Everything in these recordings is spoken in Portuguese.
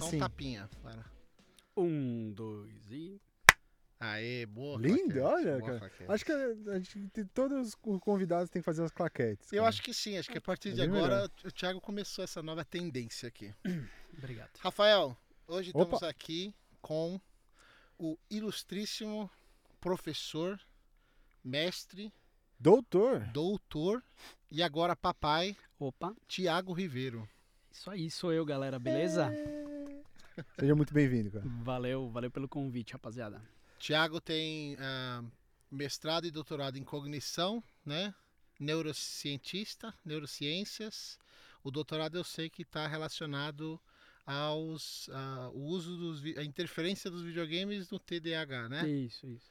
Ah, Só sim. um tapinha. Para. Um, dois e. Aê, boa Lindo, claquete, olha, boa cara. claquete. Acho que a, a gente, tem- todos os convidados têm que fazer as claquetes. Eu cara. acho que sim, acho que a partir É de agora melhor. o Thiago começou essa nova tendência aqui. Obrigado. Rafael, hoje Opa. estamos aqui com o ilustríssimo professor, mestre, Doutor. doutor e agora papai, Opa, Tiago Ribeiro. isso aí sou eu, galera, beleza? Seja muito bem-vindo, cara. Valeu, valeu pelo convite, rapaziada. Tiago tem ah, mestrado e doutorado em cognição, né? Neurocientista, neurociências. O doutorado eu sei que está relacionado aos ah, o uso dos a interferência dos videogames no TDAH, né? Isso, isso.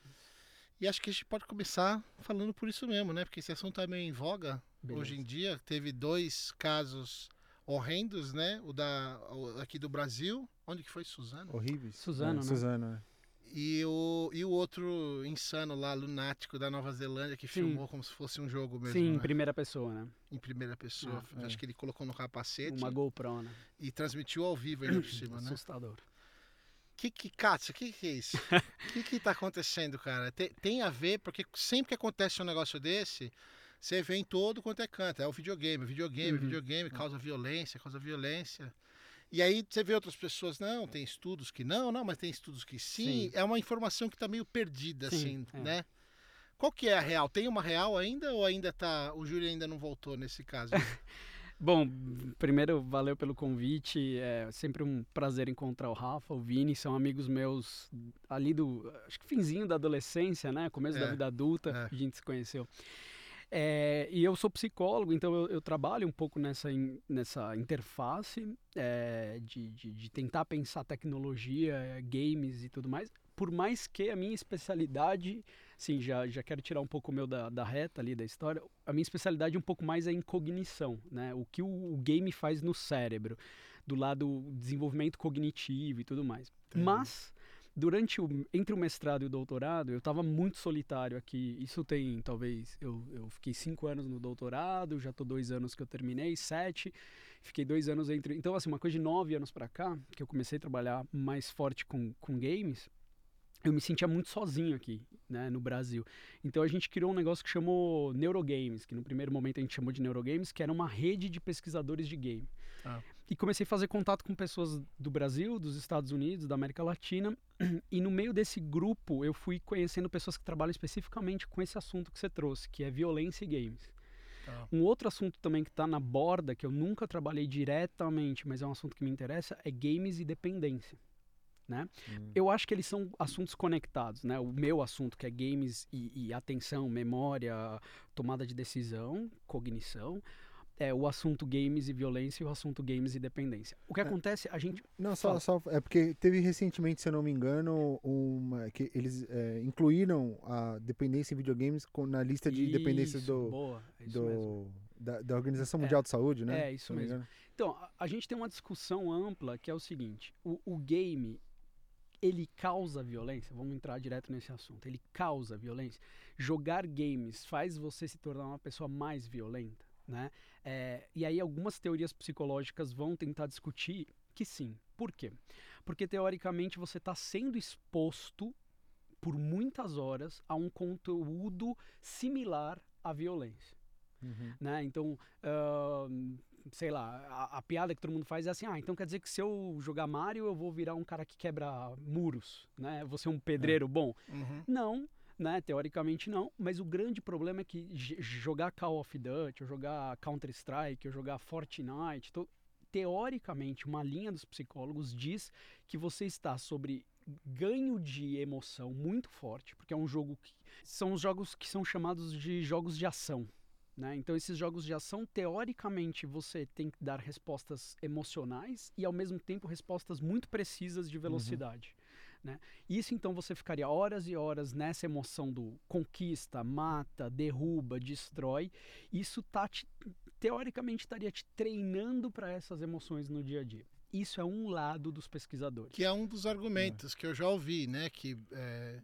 E acho que a gente pode começar falando por isso mesmo, né? Porque esse assunto é meio em voga Beleza. hoje em dia. Teve dois casos horrendos, né? O da o aqui do Brasil, onde que foi Suzano? Horríveis. Suzano, é, né? Suzano, né? E o, e o outro insano lá, lunático da Nova Zelândia, que Sim. filmou como se fosse um jogo mesmo. Sim, em né? primeira pessoa, né? Em primeira pessoa. Ah, é. Acho que ele colocou no capacete Uma GoPro, né? e transmitiu ao vivo ainda por cima, né? Assustador. Que que, Katsu, que que é isso? O que que tá acontecendo, cara? Tem, tem a ver, porque sempre que acontece um negócio desse, você vê em todo quanto é canto. É o videogame, videogame, Uhum. videogame, causa violência, causa violência. E aí você vê outras pessoas, não, tem estudos que não, não, mas tem estudos que sim. Sim. É uma informação que tá meio perdida, Sim, assim, é. né? Qual que é a real? Tem uma real ainda ou ainda tá. O Júlio ainda não voltou nesse caso? Bom, primeiro, valeu pelo convite. É sempre um prazer encontrar o Rafa, o Vini, são amigos meus ali do, acho que finzinho da adolescência, né? Começo É, da vida adulta, é. a gente se conheceu. É, e eu sou psicólogo, então eu, eu trabalho um pouco nessa, in- nessa interface é, de, de, de tentar pensar tecnologia, games e tudo mais. Por mais que a minha especialidade, sim, já, já quero tirar um pouco o meu da, da reta ali da história, a minha especialidade um pouco mais é em cognição, né? O que o, o game faz no cérebro, do lado desenvolvimento cognitivo e tudo mais. Entendi. Mas durante o entre o mestrado e o doutorado eu estava muito solitário aqui isso tem talvez eu, eu fiquei cinco anos no doutorado já tô dois anos que eu terminei sete fiquei dois anos entre então assim uma coisa de nove anos para cá que eu comecei a trabalhar mais forte com, com games eu me sentia muito sozinho aqui, né, no Brasil. Então a gente criou um negócio que chamou Neurogames, que no primeiro momento a gente chamou de Neurogames, que era uma rede de pesquisadores de game. Ah. E comecei a fazer contato com pessoas do Brasil, dos Estados Unidos, da América Latina. E no meio desse grupo eu fui conhecendo pessoas que trabalham especificamente com esse assunto que você trouxe, que é violência e games. Tá. Um outro assunto também que está na borda, que eu nunca trabalhei diretamente, mas é um assunto que me interessa, é games e dependência. Né? Hum. Eu acho que eles são assuntos conectados, né? O meu assunto, que é games e, e atenção, memória, tomada de decisão, cognição. É o assunto games e violência e o assunto games e dependência. O que É. acontece, a gente. Não, só, só. É porque teve recentemente, se eu não me engano, uma. que eles é, incluíram a dependência em videogames na lista de dependências Isso, do. Boa, é isso mesmo. do da, da Organização É. Mundial de Saúde, né? É, isso me mesmo. engano. Então, a, a gente tem uma discussão ampla que é o seguinte: o, o game ele causa violência? Vamos entrar direto nesse assunto. Ele causa violência? Jogar games faz você se tornar uma pessoa mais violenta, né? É, e aí algumas teorias psicológicas vão tentar discutir que sim. Por quê? Porque teoricamente você está sendo exposto por muitas horas a um conteúdo similar à violência Uhum. né? Então, ahn, sei lá, a, a piada que todo mundo faz é assim, ah, então quer dizer que se eu jogar Mario eu vou virar um cara que quebra muros, né? Vou ser um pedreiro bom. Uhum. Não, né? Teoricamente não, mas o grande problema é que jogar Call of Duty, ou jogar Counter-Strike, ou jogar Fortnite, to- teoricamente uma linha dos psicólogos diz que você está sobre ganho de emoção muito forte, porque é um jogo que são os jogos que são chamados de jogos de ação. Né? Então, esses jogos de ação, teoricamente, você tem que dar respostas emocionais e, ao mesmo tempo, respostas muito precisas de velocidade. Né? Isso, então, você ficaria horas e horas nessa emoção do conquista, mata, derruba, destrói. Isso, tá te, teoricamente, estaria te treinando para essas emoções no dia a dia. Isso é um lado dos pesquisadores. Que é um dos argumentos que eu já ouvi, né? Que é,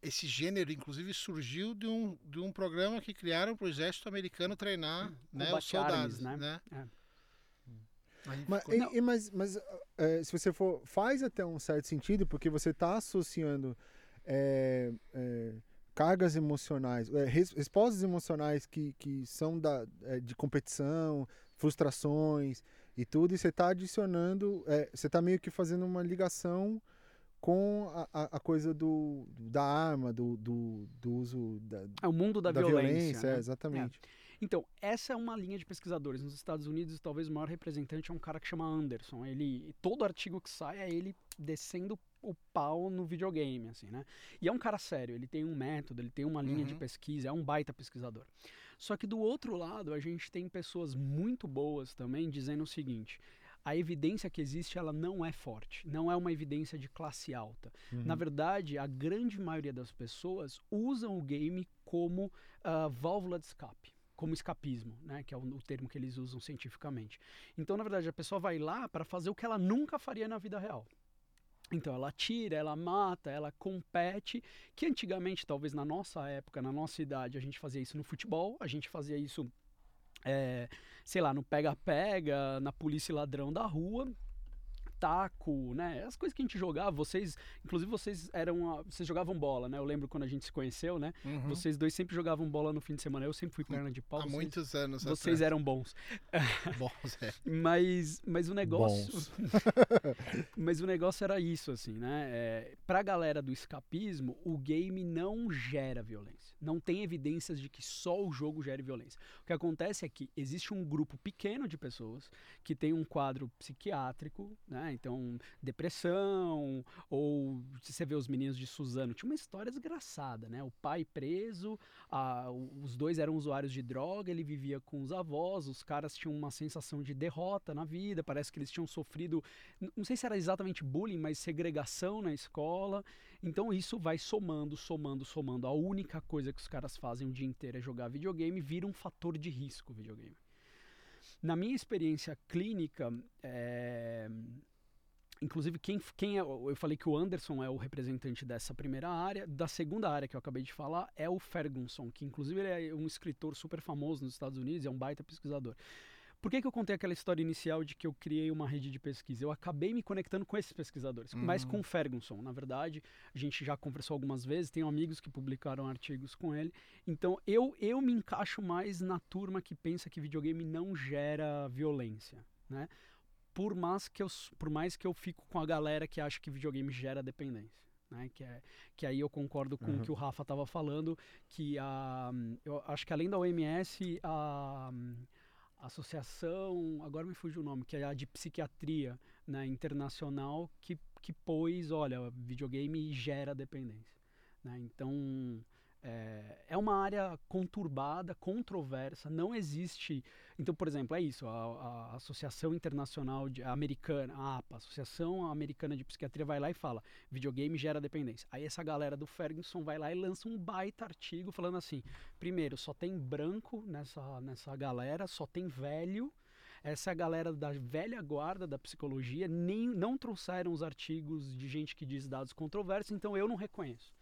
esse gênero, inclusive, surgiu de um, de um programa que criaram para o exército americano treinar né, os soldados. né? né? É. Mas, e- e- mas, mas, é, se você for. Faz até um certo sentido, porque você está associando é, é, cargas emocionais, é, res- respostas emocionais que, que são da, é, de competição, frustrações e tudo, e você está adicionando. é, você está meio que fazendo uma ligação com a, a, a coisa do, da arma, do, do, do uso da, É o mundo da, da violência. é, né? exatamente. Então, essa é uma linha de pesquisadores. Nos Estados Unidos, talvez o maior representante é um cara que chama Anderson. Ele, todo artigo que sai é ele descendo o pau no videogame, assim, né? E é um cara sério, ele tem um método, ele tem uma linha de Uhum. pesquisa, é um baita pesquisador. Só que do outro lado, a gente tem pessoas muito boas também dizendo o seguinte: a evidência que existe, ela não é forte, não é uma evidência de classe alta. Uhum. Na verdade, a grande maioria das pessoas usam o game como ah, válvula de escape, como escapismo, né, que é o, o termo que eles usam cientificamente. Então, na verdade, a pessoa vai lá para fazer o que ela nunca faria na vida real. Então ela tira, ela mata, ela compete, que antigamente, talvez na nossa época, na nossa idade, a gente fazia isso no futebol, a gente fazia isso, é, sei lá, no pega-pega, na polícia ladrão da rua, taco, né? As coisas que a gente jogava, vocês, inclusive vocês eram, vocês jogavam bola, né? Eu lembro quando a gente se conheceu, né? Uhum. Vocês dois sempre jogavam bola no fim de semana. Eu sempre fui perna de pau. Há vocês- muitos anos vocês eram bons. bons, é. Mas, mas o negócio. Mas o negócio era isso, assim, né? É, pra galera do escapismo, o game não gera violência. Não tem evidências de que só o jogo gere violência. O que acontece é que existe um grupo pequeno de pessoas que tem um quadro psiquiátrico, né? Então, depressão, ou você vê os meninos de Suzano, tinha uma história desgraçada, né? O pai preso, a- os dois eram usuários de droga, ele vivia com os avós, os caras tinham uma sensação de derrota na vida, parece que eles tinham sofrido, não sei se era exatamente bullying, mas segregação na escola. Então isso vai somando, somando, somando. A única coisa que os caras fazem o dia inteiro é jogar videogame, vira um fator de risco o videogame. Na minha experiência clínica, é, Inclusive, quem, quem é. Eu falei que o Anderson é o representante dessa primeira área. Da segunda área que eu acabei de falar é o Ferguson, que inclusive ele é um escritor super famoso nos Estados Unidos, é um baita pesquisador. Por que, que eu contei aquela história inicial de que eu criei uma rede de pesquisa? Eu acabei me conectando com esses pesquisadores, Uhum. com o Ferguson, na verdade. A gente já conversou algumas vezes, tenho amigos que publicaram artigos com ele. Então eu, eu me encaixo mais na turma que pensa que videogame não gera violência, né? Por mais que eu, por mais que eu fico com a galera que acha que videogame gera dependência. Né, que, é, que aí eu concordo com o Uhum. que o Rafa estava falando, que a, eu acho que além da OMS, a, a associação, agora me fugiu o nome, que é a de psiquiatria né, internacional, que, que pôs, olha, videogame gera dependência. Né? Então, é, é uma área conturbada, controversa, não existe... Então, por exemplo, é isso, a, a Associação Internacional de, Americana, a APA, Associação Americana de Psiquiatria, vai lá e fala, videogame gera dependência. Aí essa galera do Ferguson vai lá e lança um baita artigo falando assim, primeiro, só tem branco nessa, nessa galera, só tem velho, essa é a galera da velha guarda da psicologia, nem, não trouxeram os artigos de gente que diz dados controversos, então eu não reconheço.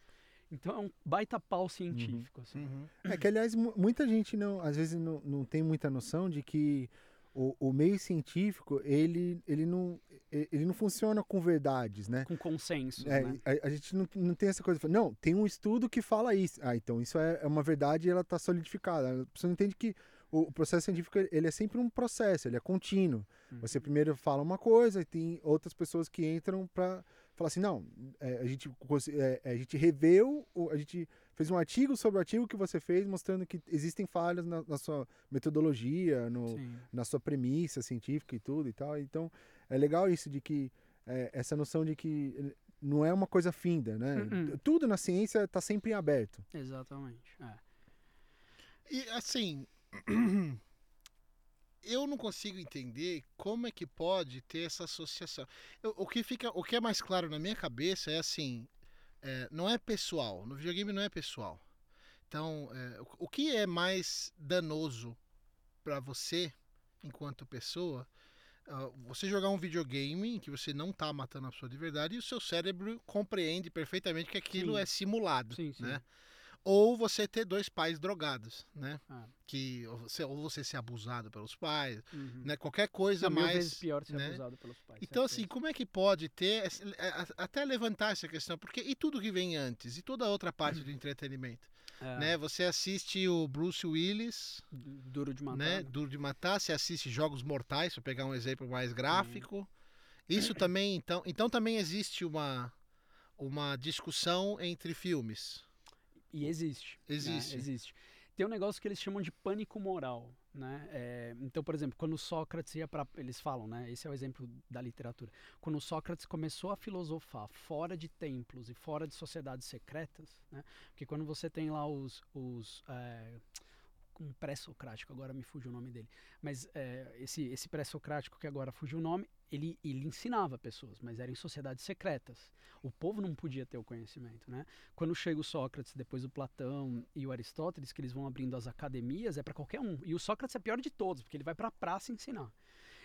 Então é um baita pau científico. Assim. Uhum. É que, aliás, mu- muita gente não, às vezes não, não tem muita noção de que o, o meio científico, ele, ele, não, ele não funciona com verdades, né? Com consenso. É, né? a, a gente não, não tem essa coisa. de falar, Não, tem um estudo que fala isso. Ah, então isso é, é uma verdade e ela está solidificada. A pessoa entende que o, o processo científico ele é sempre um processo, ele é contínuo. Uhum. Você primeiro fala uma coisa e tem outras pessoas que entram para falar assim, não, é, a, gente, cons- é, a gente reveu, a gente fez um artigo sobre o artigo que você fez, mostrando que existem falhas na, na sua metodologia, no, Sim. na sua premissa científica e tudo e tal. Então, é legal isso de que é, essa noção de que eh, não é uma coisa finda, né? Uh-uh. Tudo na ciência está sempre em aberto. Exatamente. É. E assim, eu não consigo entender como é que pode ter essa associação. Eu- o que fica, o que é mais claro na minha cabeça é assim, é, não é pessoal. No videogame não é pessoal. Então, é, o, o que é mais danoso para você enquanto pessoa? ah, você jogar um videogame em que você não tá matando a pessoa de verdade e o seu cérebro compreende perfeitamente que aquilo Sim. é simulado, Sim, sim. né? Ou você ter dois pais drogados, né? Ah. Que ou você, ou você ser abusado pelos pais, Uhum. né? Qualquer coisa Não, mil mais. vezes pior ser né? abusado pelos pais. Então, certeza. assim, como é que pode ter, é, até levantar essa questão, porque e tudo que vem antes, e toda a outra parte do entretenimento, É, né? Você assiste o Bruce Willis, du- Duro de matar. né? né? Duro de Matar, você assiste Jogos Mortais, para pegar um exemplo mais gráfico. Isso também, então, então também existe uma uma discussão entre filmes. E existe. né? Existe. Existe. Tem um negócio que eles chamam de pânico moral, né? É, então, por exemplo, quando Sócrates ia para, eles falam, né? Esse é o exemplo da literatura. Quando Sócrates começou a filosofar fora de templos e fora de sociedades secretas, né? Porque quando você tem lá os, os é, um pré-socrático, agora me fugiu o nome dele, mas é, esse, esse pré-socrático que agora fugiu o nome, ele, ele ensinava pessoas, mas eram em sociedades secretas. O povo não podia ter o conhecimento, né? Quando chega o Sócrates, depois o Platão e o Aristóteles, que eles vão abrindo as academias, é para qualquer um. E o Sócrates é pior de todos, porque ele vai para a praça ensinar.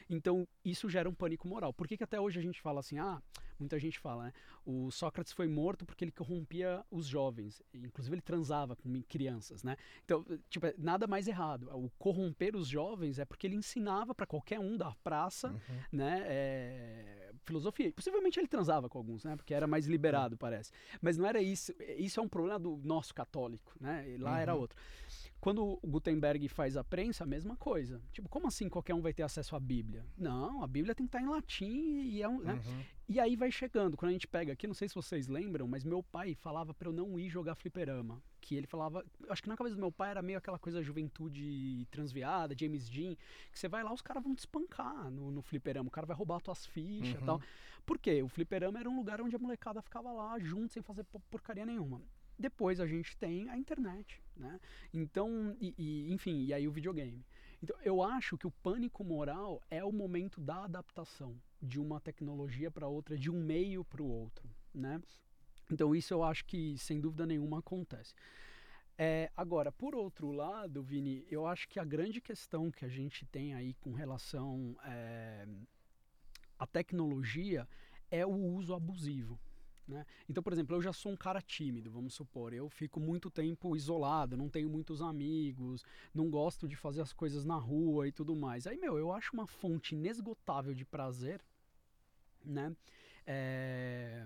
Então, isso gera um pânico moral. Por que, que até hoje a gente fala assim, ah, muita gente fala, né? O Sócrates foi morto porque ele corrompia os jovens. Inclusive, ele transava com crianças, né? Então, tipo, é nada mais errado. O corromper os jovens é porque ele ensinava para qualquer um da praça, Uhum. né, é, filosofia. E Possivelmente ele transava com alguns, né, porque era mais liberado, parece. Mas não era isso. Isso é um problema do nosso católico, né? E lá era Uhum. outro. Quando o Gutenberg faz a prensa, a mesma coisa. Tipo, como assim qualquer um vai ter acesso à Bíblia? Não, a Bíblia tem que estar em latim e é um, né? Uhum. E aí vai chegando, quando a gente pega aqui, não sei se vocês lembram, mas meu pai falava pra eu não ir jogar fliperama. Que ele falava, acho que na cabeça do meu pai era meio aquela coisa juventude transviada, James Dean, que você vai lá, os caras vão te espancar no, no fliperama, o cara vai roubar tuas fichas e Uhum. tal. Por quê? O fliperama era um lugar onde a molecada ficava lá junto, sem fazer po- porcaria nenhuma. Depois a gente tem a internet, né? Então, e, e, enfim, e aí o videogame. Então, eu acho que o pânico moral é o momento da adaptação de uma tecnologia para outra, de um meio para o outro, né? Então, isso eu acho que, sem dúvida nenhuma, acontece. É, agora, por outro lado, Vini, eu acho que a grande questão que a gente tem aí com relação é, à tecnologia é o uso abusivo. Né? Então, por exemplo, eu já sou um cara tímido, vamos supor. Eu fico muito tempo isolado, não tenho muitos amigos, não gosto de fazer as coisas na rua e tudo mais. Aí, meu, eu acho uma fonte inesgotável de prazer, né? É,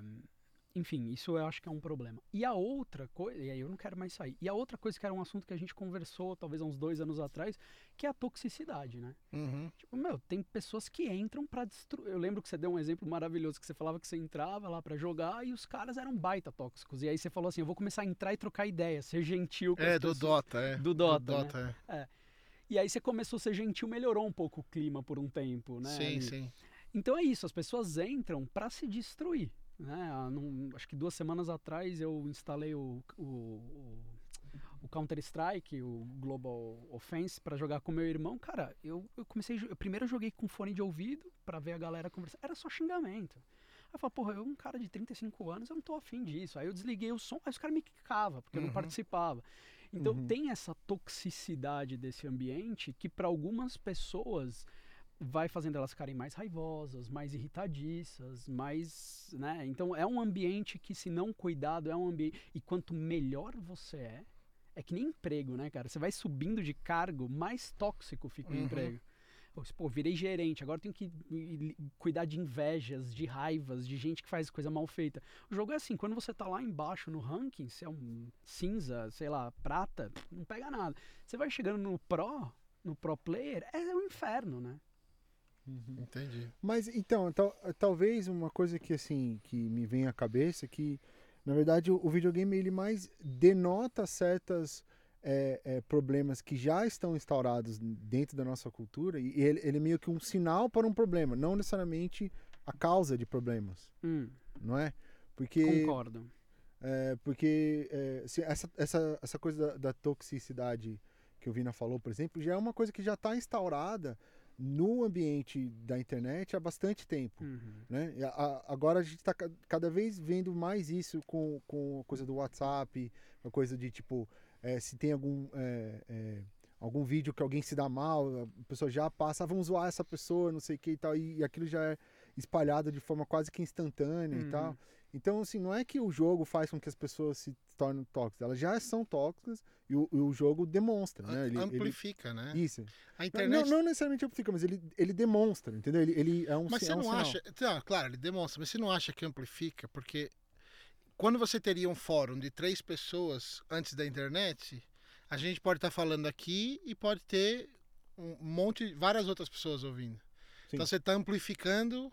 Enfim, isso eu acho que é um problema. E a outra coisa, e aí eu não quero mais sair. E a outra coisa que era um assunto que a gente conversou talvez há uns dois anos atrás, que é a toxicidade, né? Uhum. Tipo, meu, tem pessoas que entram pra destruir. Eu lembro que você deu um exemplo maravilhoso que você falava que você entrava lá pra jogar e os caras eram baita tóxicos. E aí você falou assim: eu vou começar a entrar e trocar ideia, ser gentil com É, do pessoas. Dota, é. Do Dota, né? Dota, é. E aí você começou a ser gentil, melhorou um pouco o clima por um tempo, né? Sim, ali. sim. Então é isso, as pessoas entram pra se destruir. Né? Num- acho que duas semanas atrás eu instalei o, o, o- o Counter-Strike, o Global Offense, pra jogar com meu irmão. Cara, eu, eu comecei. Eu primeiro joguei com fone de ouvido pra ver a galera conversar. Era só xingamento. Aí eu falei, porra, eu um cara de 35 anos, eu não tô afim disso. Aí eu desliguei o som, aí os caras me quicavam, porque eu não Uhum. participava. Então Uhum. tem essa toxicidade desse ambiente que para algumas pessoas vai fazendo elas ficarem mais raivosas, mais irritadiças, mais, né? Então é um ambiente que se não cuidado é um ambiente e quanto melhor você é, é que nem emprego, né, cara? Você vai subindo de cargo, mais tóxico fica o Uhum. emprego. Pô, virei gerente, agora tenho que cuidar de invejas, de raivas, de gente que faz coisa mal feita. O jogo é assim, quando você tá lá embaixo no ranking, se é um cinza, sei lá, prata, não pega nada. Você vai chegando no pro, no pro player, é um inferno, né? Entendi. Mas então, tal- talvez uma coisa que assim que me vem à cabeça é que na verdade o, o videogame ele mais denota certas é, é, problemas que já estão instaurados dentro da nossa cultura e ele, ele é meio que um sinal para um problema, não necessariamente a causa de problemas, Hum, não é? Porque concordo. é, porque é, se essa, essa, essa coisa da, da toxicidade que o Vina falou, por exemplo, já é uma coisa que já está instaurada no ambiente da internet há bastante tempo. Uhum. Né? A- agora a gente está cada vez vendo mais isso com, com a coisa do WhatsApp, a coisa de tipo, é, se tem algum, é, é, algum vídeo que alguém se dá mal, a pessoa já passa, ah, vamos zoar essa pessoa, não sei o que e tal, e, e aquilo já é espalhado de forma quase que instantânea Uhum. e tal. Então, assim, não é que o jogo faz com que as pessoas se tornem tóxicas, elas já são tóxicas e o, o jogo demonstra, né? Ele, Amplifica, né? ele, isso. A Não, internet. não necessariamente amplifica, mas ele, ele demonstra, entendeu? Ele, ele é um Mas você é um não sinal. acha. Tá, claro, ele demonstra, mas você não acha que amplifica? Porque quando você teria um fórum de três pessoas antes da internet, a gente pode estar falando aqui e pode ter um monte, várias outras pessoas ouvindo. Sim. Então você está amplificando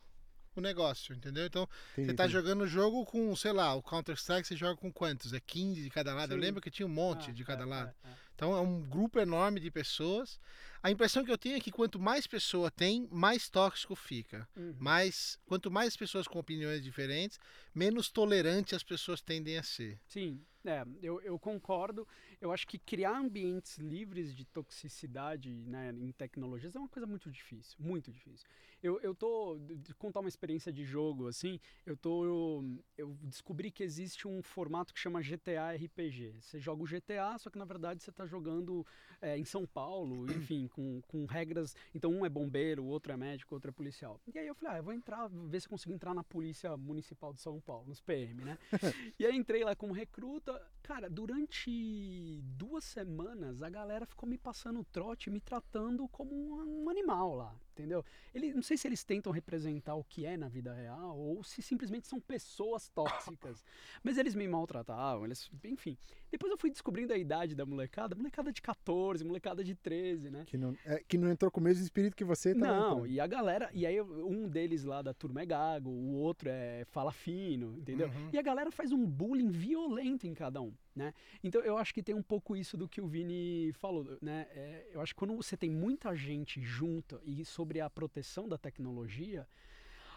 o negócio, entendeu? Então Entendi, você está entendi. jogando o jogo com, sei lá, o Counter-Strike você joga com quantos? É 15 de cada lado? Eu Sim. lembro que tinha um monte Ah, de cada é, lado. é, é. Então é um grupo enorme de pessoas. A impressão que eu tenho é que quanto mais pessoa tem, mais tóxico fica. Uhum. Mas quanto mais pessoas com opiniões diferentes, menos tolerante as pessoas tendem a ser. Sim, é, eu, eu concordo. Eu acho que criar ambientes livres de toxicidade né, em tecnologias é uma coisa muito difícil, muito difícil. Eu, eu tô, contar uma experiência de jogo, assim, eu tô, eu, eu descobri que existe um formato que chama GTA RPG. Você joga o GTA, só que na verdade você está jogando é, em São Paulo, enfim, com, com regras. Então um é bombeiro, o outro é médico, o outro é policial. E aí eu falei, ah, eu vou entrar, ver se consigo entrar na Polícia Municipal de São Paulo, nos PM, né? e aí entrei lá como recruta. Cara, durante duas semanas a galera ficou me passando trote, me tratando como um, um animal lá, entendeu? Ele, não sei se eles tentam representar o que é na vida real ou se simplesmente são pessoas tóxicas. Mas eles me maltratavam, eles, enfim. Depois eu fui descobrindo a idade da molecada, molecada de 14, molecada de 13, né? Que não, é, que não entrou com o mesmo espírito que você tá Não, entrando. e a galera, e aí um deles lá da turma é gago, o outro é fala entendeu? Uhum. E a galera faz um bullying violento em cada um, né? Então eu acho que tem um pouco isso do que o Vini falou, né? É, eu acho que quando você tem muita gente junta e sobre a proteção da tecnologia,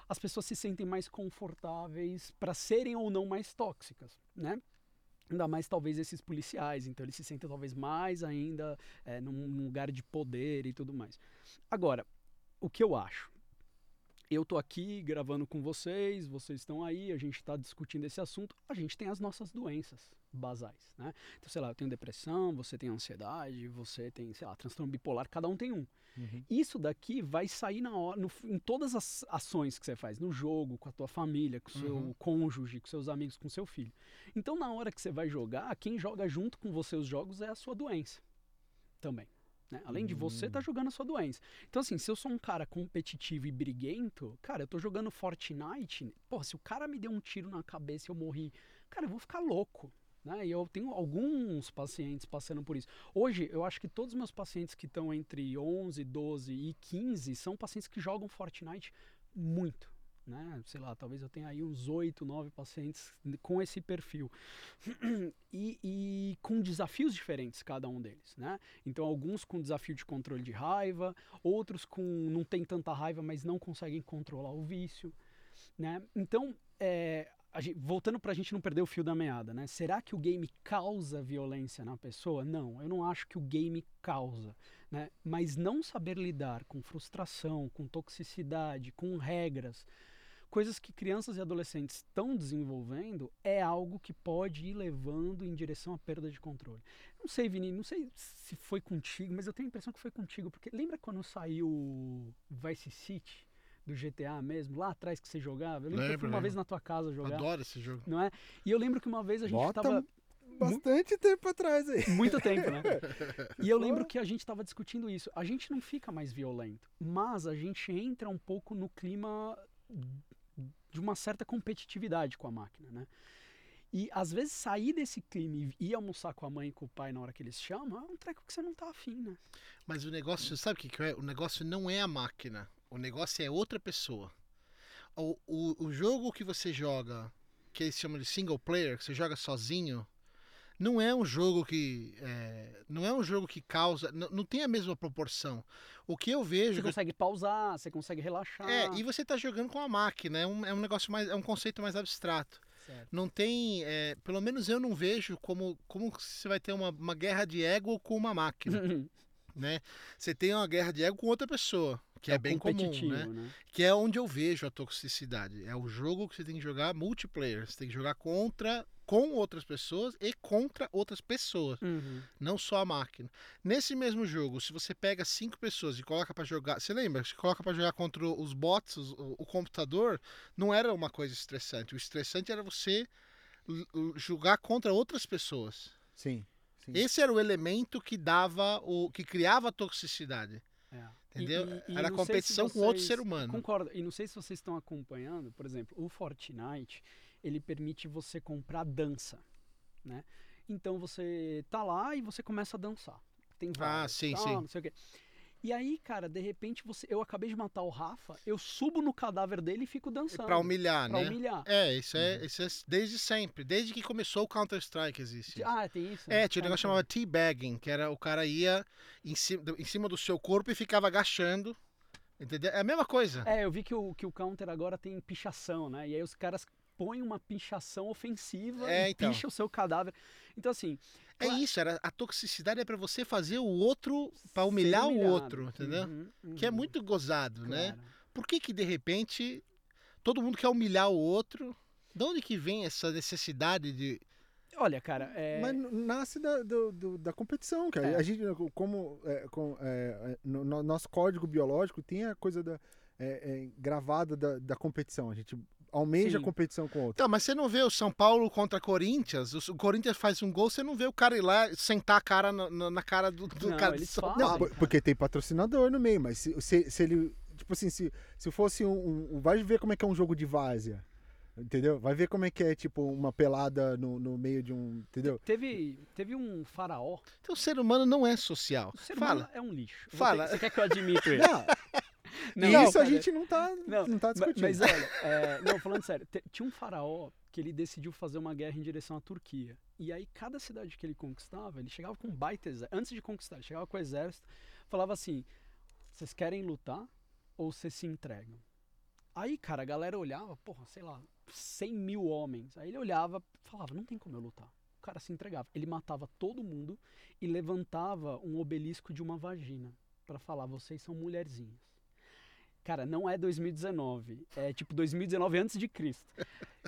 as pessoas se sentem mais confortáveis para serem ou não mais tóxicas, né? Ainda mais talvez esses policiais, então eles se sentem talvez mais ainda é, num, num lugar de poder e tudo mais. Agora, o que eu acho? Eu tô aqui gravando com vocês, vocês estão aí, a gente está discutindo esse assunto, a gente tem as nossas doenças basais, né? Então, sei lá, eu tenho depressão, você tem ansiedade, você tem, sei lá, transtorno bipolar, cada um tem um. Uhum. Isso daqui vai sair na hora, no- em todas as ações que você faz, no jogo, com a tua família, com o seu Uhum. cônjuge, com seus amigos, com seu filho. Então, na hora que você vai jogar, quem joga junto com você os jogos é a sua doença também. Né? Além de você, tá jogando a sua doença. Então, assim, se eu sou um cara competitivo e briguento, cara, eu tô jogando Fortnite, pô, se o cara me deu um tiro na cabeça e eu morri, cara, eu vou ficar louco. Né? E eu tenho alguns pacientes passando por isso. Hoje, eu acho que todos os meus pacientes que estão entre 11, 12 e 15 são pacientes que jogam Fortnite muito. Né? Sei lá, talvez eu tenha aí uns 8, 9 pacientes com esse perfil. e, e com desafios diferentes, cada um deles. Né? Então, alguns com desafio de controle de raiva, outros com não tem tanta raiva, mas não conseguem controlar o vício. Né? Então, é, gente, voltando para a gente não perder o fio da meada, né? Será que o game causa violência na pessoa? Não, eu não acho que o game causa, né? Mas não saber lidar com frustração, com toxicidade, com regras, coisas que crianças e adolescentes estão desenvolvendo, é algo que pode ir levando em direção à perda de controle. Não sei, Vini, não sei se foi contigo, mas eu tenho a impressão que foi contigo, porque lembra quando saiu o Vice City? do GTA mesmo, lá atrás que você jogava. Eu lembro, que eu fui Lembro, uma lembro. vez na tua casa jogar, Adoro esse jogo. não é? E eu lembro que uma vez a gente Bota tava Bastante tempo atrás aí. muito tempo, né? E eu lembro que a gente tava discutindo isso. A gente não fica mais violento, mas a gente entra um pouco no clima de uma certa competitividade com a máquina, né? E às vezes sair desse clima e ir almoçar com a mãe e com o pai na hora que eles chamam é um treco que você não tá afim, né? Mas o negócio, sabe o que, que é? O negócio não é a máquina. O negócio é outra pessoa. O, o, o jogo que você joga, que eles chamam de single player, que você joga sozinho, não é um jogo que. é, não é um jogo que causa. Não, não tem a mesma proporção. O que eu vejo. Você que consegue pausar, você consegue relaxar. é, e você tá jogando com a máquina. É um, é um negócio mais. É um conceito mais abstrato. Certo. Não tem. é, pelo menos eu não vejo como, como você vai ter uma, uma guerra de ego com uma máquina. né? Você tem uma guerra de ego com outra pessoa, que é, o bem comum, né? né? Que é onde eu vejo a toxicidade. É o jogo que você tem que jogar multiplayer, você tem que jogar contra com outras pessoas e contra outras pessoas, Uhum. não só a máquina. Nesse mesmo jogo, se você pega cinco pessoas e coloca pra jogar, você lembra? Se coloca pra jogar contra os bots, os- o, o computador, não era uma coisa estressante. O estressante era você jogar contra outras pessoas. Sim. sim. Esse era o elemento que dava o que criava a toxicidade, É. entendeu? E- e- e era competição com outro ser humano. Concordo. E não sei se vocês estão acompanhando, por exemplo, o Fortnite, ele permite você comprar dança, né? Então você tá lá e você começa a dançar. Tem várias, sim, tal, sim. não sei o quê. E aí, cara, de repente você, eu acabei de matar o Rafa, eu subo no cadáver dele e fico dançando. Pra humilhar, pra né? humilhar. É, isso é, isso é desde sempre, desde que começou o Counter-Strike existe. Ah, tem isso? É, tinha um Ah, negócio chamado teabagging, que era o cara ia em cima, do- em cima do seu corpo e ficava agachando. Entendeu? É a mesma coisa. É, eu vi que o, que o counter agora tem pichação, né? E aí os caras põem uma pichação ofensiva É, e então. picha o seu cadáver. Então, assim. É cla- isso, era, a toxicidade é pra você fazer o outro, pra ser humilhar o outro, entendeu? Uhum, Que é uhum, muito gozado, né? claro. Por que que de repente todo mundo quer humilhar o outro? De onde que vem essa necessidade de... Olha, cara, é. Mas nasce da, do- do- da competição, cara. É. A gente, como é, com, é, no, no nosso código biológico tem a coisa da, é, é, gravada da, da competição. A gente almeja Sim. a competição com o outro. Então, mas você não vê o São Paulo contra Corinthians? O Corinthians faz um gol, você não vê o cara ir lá sentar a cara na, na- na cara do, do Não, cara do São. Não, Paulo. cara. porque tem patrocinador no meio, mas se, se, se ele. Tipo assim, se, se fosse um, um- Vai ver como é que é um jogo de várzea. Entendeu? Vai ver como é que é, tipo, uma pelada no, no meio de um. Entendeu? Teve, teve um faraó. Então o ser humano não é social. O ser Fala. humano é um lixo. Fala. ter- Você quer que eu admito ele? Não, Não, isso a cara, gente não tá, Não, não, tá discutindo. Mas olha, é, não, falando sério, tinha um faraó que ele decidiu fazer uma guerra em direção à Turquia. E aí, cada cidade que ele conquistava, ele chegava com um baita exército. Antes de conquistar, ele chegava com o exército, falava assim: vocês querem lutar ou vocês se entregam? Aí, cara, a galera olhava, porra, sei lá, 100 mil homens. Aí ele olhava falava: não tem como eu lutar. O cara se entregava. Ele matava todo mundo e levantava um obelisco de uma vagina para falar: vocês são mulherzinhas. Cara, não é 2019. É tipo 2019 antes de Cristo.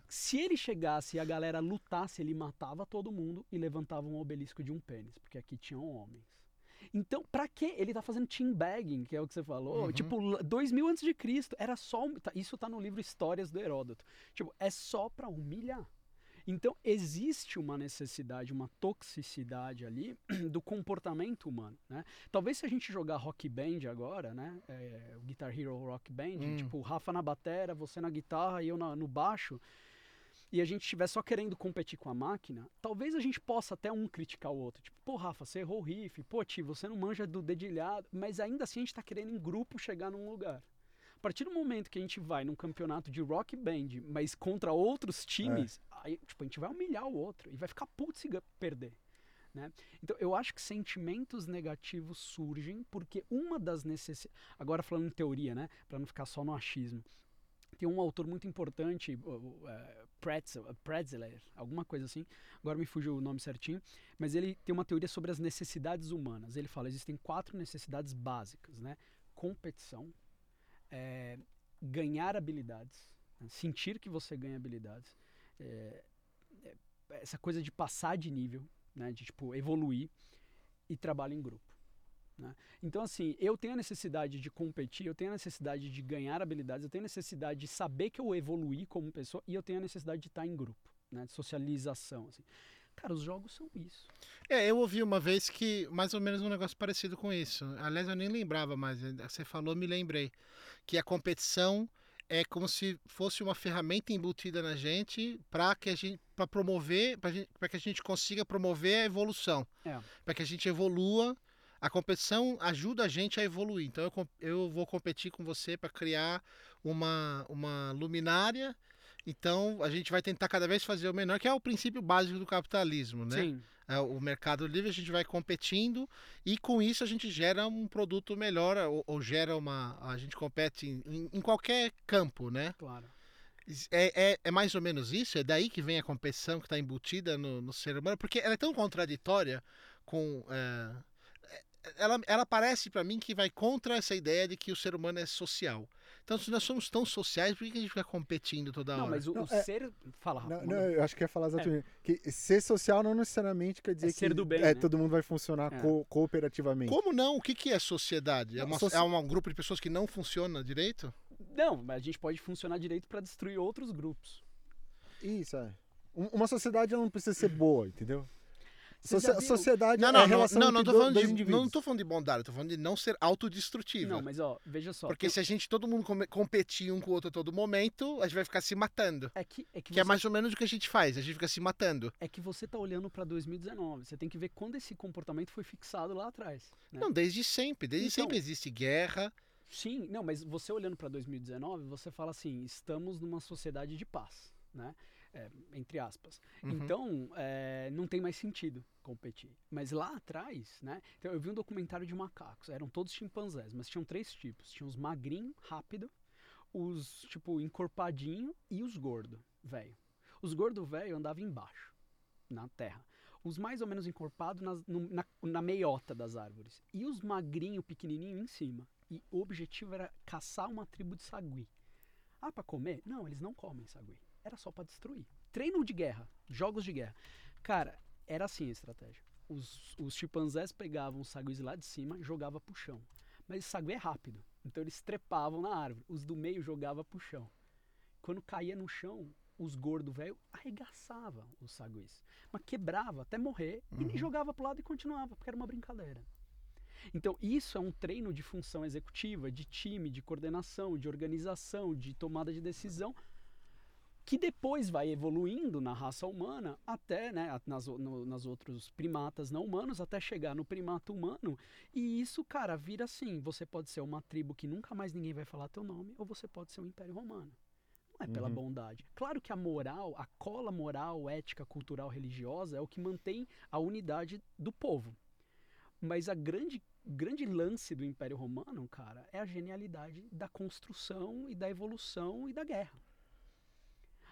Se ele chegasse e a galera lutasse, ele matava todo mundo e levantava um obelisco de um pênis, porque aqui tinham homens. Então, pra que ele tá fazendo teambagging, que é o que você falou? Uhum. Tipo, l- 2000 antes de Cristo, era só tá- isso tá no livro Histórias do Heródoto. Tipo, é só pra humilhar. Então, existe uma necessidade, uma toxicidade ali do comportamento humano, né? Talvez se a gente jogar Rock Band agora, né? É, o Guitar Hero Rock Band, Hum. tipo, Rafa na batera, você na guitarra e eu na- no baixo, e a gente estiver só querendo competir com a máquina, talvez a gente possa até um criticar o outro. Tipo, pô, Rafa, você errou o riff, pô, Ti, você não manja do dedilhado, mas ainda assim a gente tá querendo em grupo chegar num lugar. A partir do momento que a gente vai num campeonato de rock band, mas contra outros times, aí, tipo, a gente vai humilhar o outro e vai ficar puto se perder. Né? Então, eu acho que sentimentos negativos surgem porque uma das necessidades. Agora, falando em teoria, né? Para não ficar só no achismo. Tem um autor muito importante, é, Pretzel, Pretzeler, alguma coisa assim, agora me fugiu o nome certinho, mas ele tem uma teoria sobre as necessidades humanas. Ele fala: existem quatro necessidades básicas, né? Competição, é, ganhar habilidades, né? sentir que você ganha habilidades, é, é, essa coisa de passar de nível, né? de tipo evoluir e trabalho em grupo. né? Então, assim, eu tenho a necessidade de competir, eu tenho a necessidade de ganhar habilidades, eu tenho a necessidade de saber que eu evoluí como pessoa e eu tenho a necessidade de estar em grupo, né? de socialização. Assim. Cara, os jogos são isso. É, eu ouvi uma vez que mais ou menos um negócio parecido com isso. Aliás, eu nem lembrava mais. Você falou, me lembrei. Que a competição é como se fosse uma ferramenta embutida na gente para que a gente para promover, para que a gente consiga promover a evolução. É. Para que a gente evolua. A competição ajuda a gente a evoluir. Então eu, eu vou competir com você para criar uma, uma luminária. Então a gente vai tentar cada vez fazer o menor, que é o princípio básico do capitalismo, né? Sim. É, o mercado livre a gente vai competindo e com isso a gente gera um produto melhor ou, ou gera uma a gente compete em, em- qualquer campo né Claro. é, é, é mais ou menos isso é daí que vem a competição que está embutida no, no ser humano porque ela é tão contraditória com é, ela, ela parece para mim que vai contra essa ideia de que o ser humano é social. Então, se nós somos tão sociais, por que a gente fica competindo toda Não, hora? mas o, Não, o é- ser. Fala. Não, não, eu acho que ia falar exatamente. Que ser social não necessariamente quer dizer É ser que do bem, é, né? todo mundo vai funcionar É. co- cooperativamente. Como não? O que, que é sociedade? É, Não, uma- soci- é um grupo de pessoas que não funciona direito? Não, mas a gente pode funcionar direito pra destruir outros grupos. Isso, é. Um- Uma sociedade ela não precisa ser boa, entendeu? Viu- sociedade Não, é a não, não, relação não, não tô do- falando dois de, indivíduos. não tô falando de bondade, tô falando de não ser autodestrutiva. Não, mas ó, veja só. Porque tem- se a gente, todo mundo come- competir um com o outro a todo momento, a gente vai ficar se matando. é que, é que, Que é você, mais ou menos o que a gente faz, a gente fica se matando. é que você tá olhando pra 2019. Você tem que ver quando esse comportamento foi fixado lá atrás. né? Não, desde sempre, desde Então- sempre existe guerra. Sim, não, mas você olhando para 2019, você fala assim: estamos numa sociedade de paz, né? É, entre aspas. Uhum. Então, é, não tem mais sentido competir. Mas lá atrás, né? Então, eu vi um documentário de macacos, eram todos chimpanzés, mas tinham três tipos: tinha os magrinho, rápido, os tipo encorpadinho e os gordo, velho. Os gordo velho andavam embaixo, na terra. Os mais ou menos encorpados no- na, na meiota das árvores. E os magrinho, pequenininho em cima. E o objetivo era caçar uma tribo de sagui. Ah, pra comer? Não, eles não comem sagui. Era só pra destruir. Treino de guerra, jogos de guerra. Cara, era assim a estratégia. Os, os chimpanzés pegavam os saguis lá de cima e jogavam pro chão. Mas esse sagui é rápido, então eles trepavam na árvore. Os do meio jogavam pro chão. Quando caía no chão, os gordos velho arregaçavam os saguis. Mas quebrava até morrer e nem jogava pro lado e continuava, porque era uma brincadeira. Então, isso é um treino de função executiva, de time, de coordenação, de organização, de tomada de decisão, que depois vai evoluindo na raça humana até, né, nas, o- no- nas outros primatas não humanos, até chegar no primata humano. E isso, cara, vira assim: você pode ser uma tribo que nunca mais ninguém vai falar teu nome, ou você pode ser um império romano. Não é pela Uhum. bondade. Claro que a moral, a cola moral, ética, cultural, religiosa é o que mantém a unidade do povo. Mas a grande, grande lance do Império Romano, cara, é a genialidade da construção e da evolução e da guerra.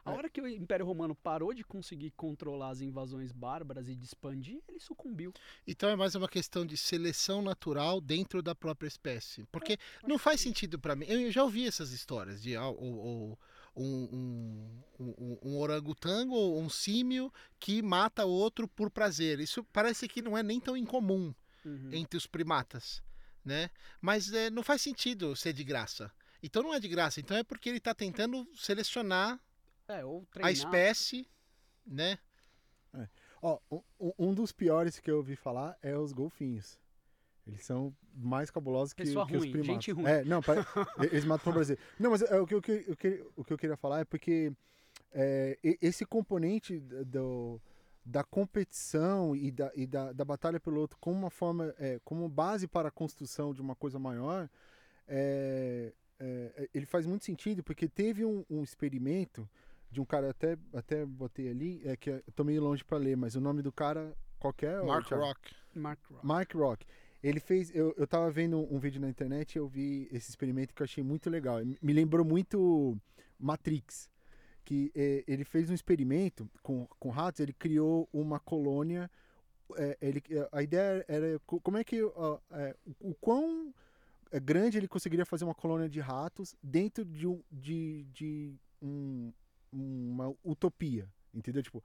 A É. hora que o Império Romano parou de conseguir controlar as invasões bárbaras e de expandir, ele sucumbiu. Então é mais uma questão de seleção natural dentro da própria espécie. Porque não faz sentido pra mim. Eu já ouvi essas histórias de ah, o- o- um, um, um, um orangotango ou um símio que mata outro por prazer. Isso parece que não é nem tão incomum Uhum. entre os primatas, né? Mas é, não faz sentido ser de graça. Então não é de graça. Então é porque ele está tentando selecionar É, ou a treinar. espécie, né? Ó, um- um, dos piores que eu ouvi falar é os golfinhos. Eles são mais cabulosos que, Pessoa que os primatas. gente ruim. É, não, pare- eles matam o Brasil. Não, mas é, o, que, o, que, o, que, o que eu queria falar é porque é, esse componente do, da competição e, da, e da, da batalha pelo outro como uma forma, é, como base para a construção de uma coisa maior, é, é, ele faz muito sentido porque teve um, um experimento de um cara, até, até botei ali, é que eu tô meio longe para ler, mas o nome do cara qualquer... ô, Mark Thiago? Rock. Mark Rock. Mark Rock. Ele fez. Eu, eu tava vendo um vídeo na internet e eu vi esse experimento que eu achei muito legal. Me lembrou muito Matrix. Que eh, ele fez um experimento com, com ratos, ele criou uma colônia. eh, ele, eh, a ideia era co- como é que. ó, eh, o, o quão eh, grande ele conseguiria fazer uma colônia de ratos dentro de, um, de, de um- uma utopia. Entendeu? Tipo,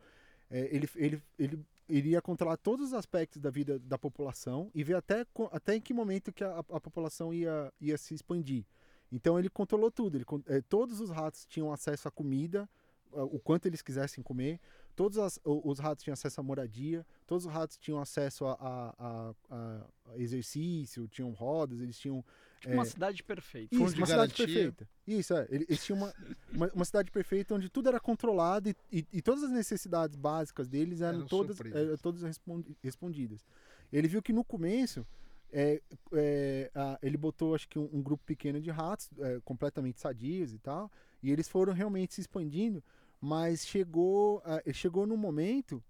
eh, ele, ele, ele iria controlar todos os aspectos da vida da população e ver até, até em que momento que a, a população ia, ia se expandir. Então ele controlou tudo. Ele, eh, todos os ratos tinham acesso à comida, o quanto eles quisessem comer. Todos as- os ratos tinham acesso à moradia. Todos os ratos tinham acesso a- a- a exercício, tinham rodas, eles tinham Tipo uma cidade perfeita. Isso, uma cidade garantia. perfeita. Isso, é. Ele- Eles tinham uma, uma, uma cidade perfeita onde tudo era controlado e, e- e todas as necessidades básicas deles eram, Eram todas, eram todas respondi- respondidas. Ele viu que no começo é, é, a- ele botou acho que um, um grupo pequeno de ratos, é, completamente sadios e tal, e eles foram realmente se expandindo, mas chegou, a- chegou num momento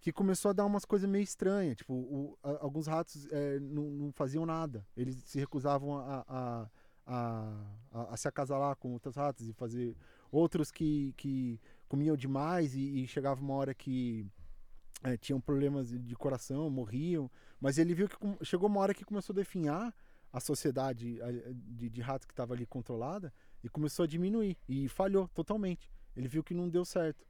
que começou a dar umas coisas meio estranhas. Tipo, o- a- alguns ratos é, não, não faziam nada. Eles se recusavam a, a, a, se acasalar com outros ratos e fazer. Outros que, que comiam demais e, e chegava uma hora que é, tinham problemas de coração, morriam. Mas ele viu que chegou uma hora que começou a definhar a sociedade de, de ratos que estava ali controlada e começou a diminuir. E falhou totalmente. Ele viu que não deu certo.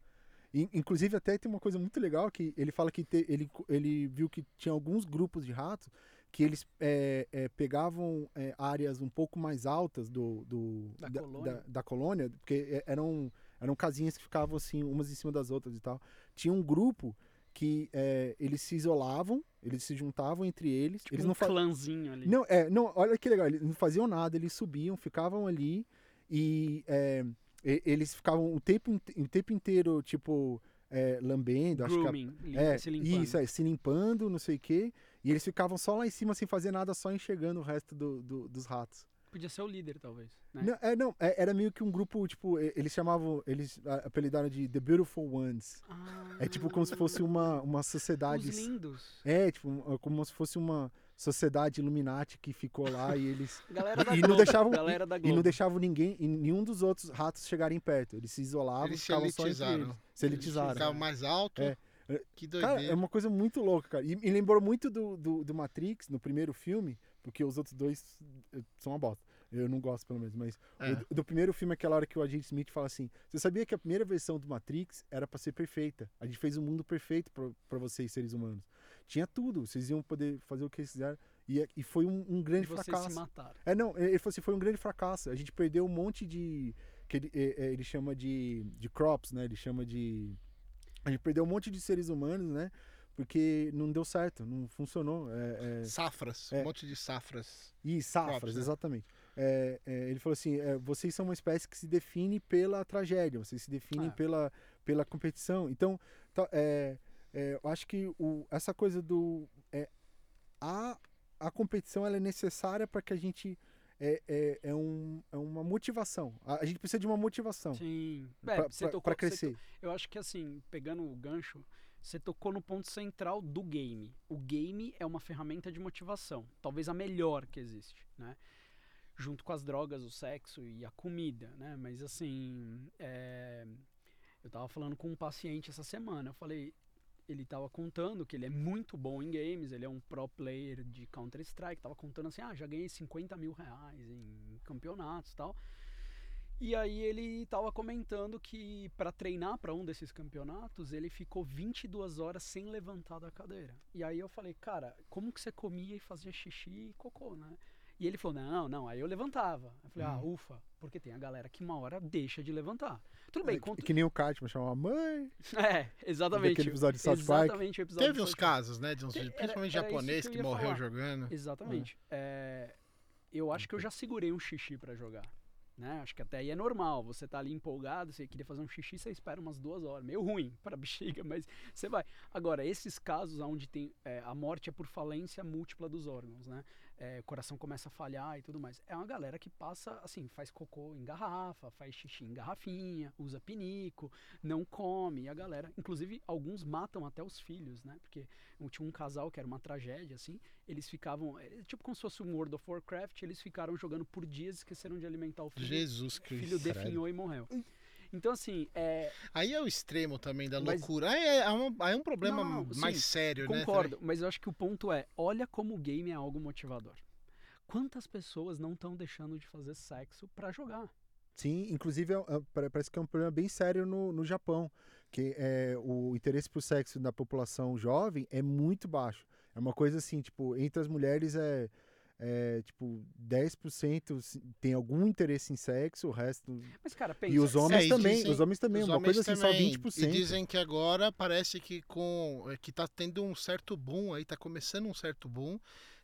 In- Inclusive, até tem uma coisa muito legal que ele fala que te- ele, ele viu que tinha alguns grupos de ratos que eles é, é, pegavam é, áreas um pouco mais altas do, do- Da colônia. da- da colônia, porque é, eram, eram casinhas que ficavam assim, umas em cima das outras e tal. Tinha um grupo que é, eles se isolavam, eles se juntavam entre eles. Tipo eles um não fa- clãzinho ali. não, é, não, olha que legal, eles não faziam nada, eles subiam, ficavam ali e é, e- eles ficavam o tempo, o tempo inteiro, tipo, é, lambendo, acho que a- Grooming, é, se limpando. isso, é, se limpando, não sei o quê, e eles ficavam só lá em cima sem fazer nada, só enxergando o resto do- do- dos ratos. Podia ser o líder, talvez. Né? Não, é, não, é, era meio que um grupo, tipo, eles chamavam, eles apelidaram de The Beautiful Ones. É tipo como se fosse uma, uma sociedade... Ah, Os lindos. É, tipo, como se fosse uma sociedade Illuminati que ficou lá e eles... Galera da E não Globo. deixavam- Galera da E Globo. não deixavam ninguém, e nenhum dos outros ratos chegarem perto. Eles se isolavam, Eles se ficavam só entre eles. Se elitizaram. Ficava mais alto. É. Que Cara, doideira. é uma coisa muito louca, cara. E me lembrou muito do, do, do Matrix, no primeiro filme, porque os outros dois eh, são uma bosta. Eu não gosto, pelo menos, mas É. o do- primeiro filme, aquela hora que o agente Smith fala assim: Você sabia que a primeira versão do Matrix era pra ser perfeita? A gente fez um mundo perfeito pra vocês, seres humanos. Tinha tudo, vocês iam poder fazer o que vocês quiserem. E, e foi um, um E grande vocês fracasso. se mataram. É, não, ele falou assim, foi um grande fracasso. A gente perdeu um monte de. que ele, é, é, ele chama de, de crops, né? Ele chama de. A gente perdeu um monte de seres humanos, né? Porque não deu certo, não funcionou. É, é, Safras. É. Um monte de safras. e safras, Crops, né? exatamente. É, é, ele falou assim: é, vocês são uma espécie que se define pela tragédia, vocês se definem Ah. pela, pela competição. Então, tá, é, é, eu acho que o, essa coisa do. É, a, a competição ela é necessária para que a gente. É, é, é, um, é uma motivação. A, a gente precisa de uma motivação Sim. É, para tocou- você crescer. Eu acho que assim, pegando o gancho, você tocou no ponto central do game. O game é uma ferramenta de motivação, talvez a melhor que existe, né? Junto com as drogas, o sexo e a comida, né? Mas assim, é, eu tava falando com um paciente essa semana, eu falei, ele tava contando que ele é muito bom em games, ele é um pro player de Counter Strike, tava contando assim, ah, já ganhei 50 mil reais em campeonatos, tal. E aí ele tava comentando que para treinar para um desses campeonatos, ele ficou 22 horas sem levantar da cadeira. E aí eu falei, cara, como que você comia e fazia xixi e cocô, né? E ele falou, não, não, aí eu levantava. Eu falei, ah, Uhum. ufa, porque tem a galera que uma hora deixa de levantar. Tudo bem, É, conta... que nem o Cartman chamava mãe. É, exatamente. Daquele episódio de South Park. Exatamente o episódio Teve uns Park. casos, né? De uns, Te- principalmente era japonês que eu que, morreu falar. jogando. Exatamente. É, eu acho que eu já segurei um xixi pra jogar. Né? Acho que até aí é normal. Você tá ali empolgado, você queria fazer um xixi, você espera umas duas horas. Meio ruim pra bexiga, mas você vai. Agora, esses casos onde tem é, a morte é por falência múltipla dos órgãos, né? É, o coração começa a falhar e tudo mais. É uma galera que passa, assim, faz cocô em garrafa, faz xixi em garrafinha, usa pinico, não come. E a galera, inclusive, alguns matam até os filhos, né? Porque tinha um casal que era uma tragédia, assim. Eles ficavam, é, tipo como se fosse um World of Warcraft, eles ficaram jogando por dias, esqueceram de alimentar o filho. Jesus o filho Cristo. definhou e morreu. Então, assim, é, Aí é o extremo também da Mas- loucura. Aí é, é um, aí é um problema Não, não, mais sim, sério, né? concordo, mas eu acho que o ponto é, olha como o game é algo motivador. Quantas pessoas não estão deixando de fazer sexo pra jogar? Sim, inclusive é- é- pare- parece que é um problema bem sério no, no Japão, que é o interesse por sexo da população jovem é muito baixo. É uma coisa assim, tipo, entre as mulheres é, é tipo 10% se- tem algum interesse em sexo, o resto Mas, cara, pensa. e os homens É, e também, dizem- os homens também, Os uma homens coisa assim, também. só 20%. E dizem que agora parece que com é, que tá tendo um certo boom aí, tá começando um certo boom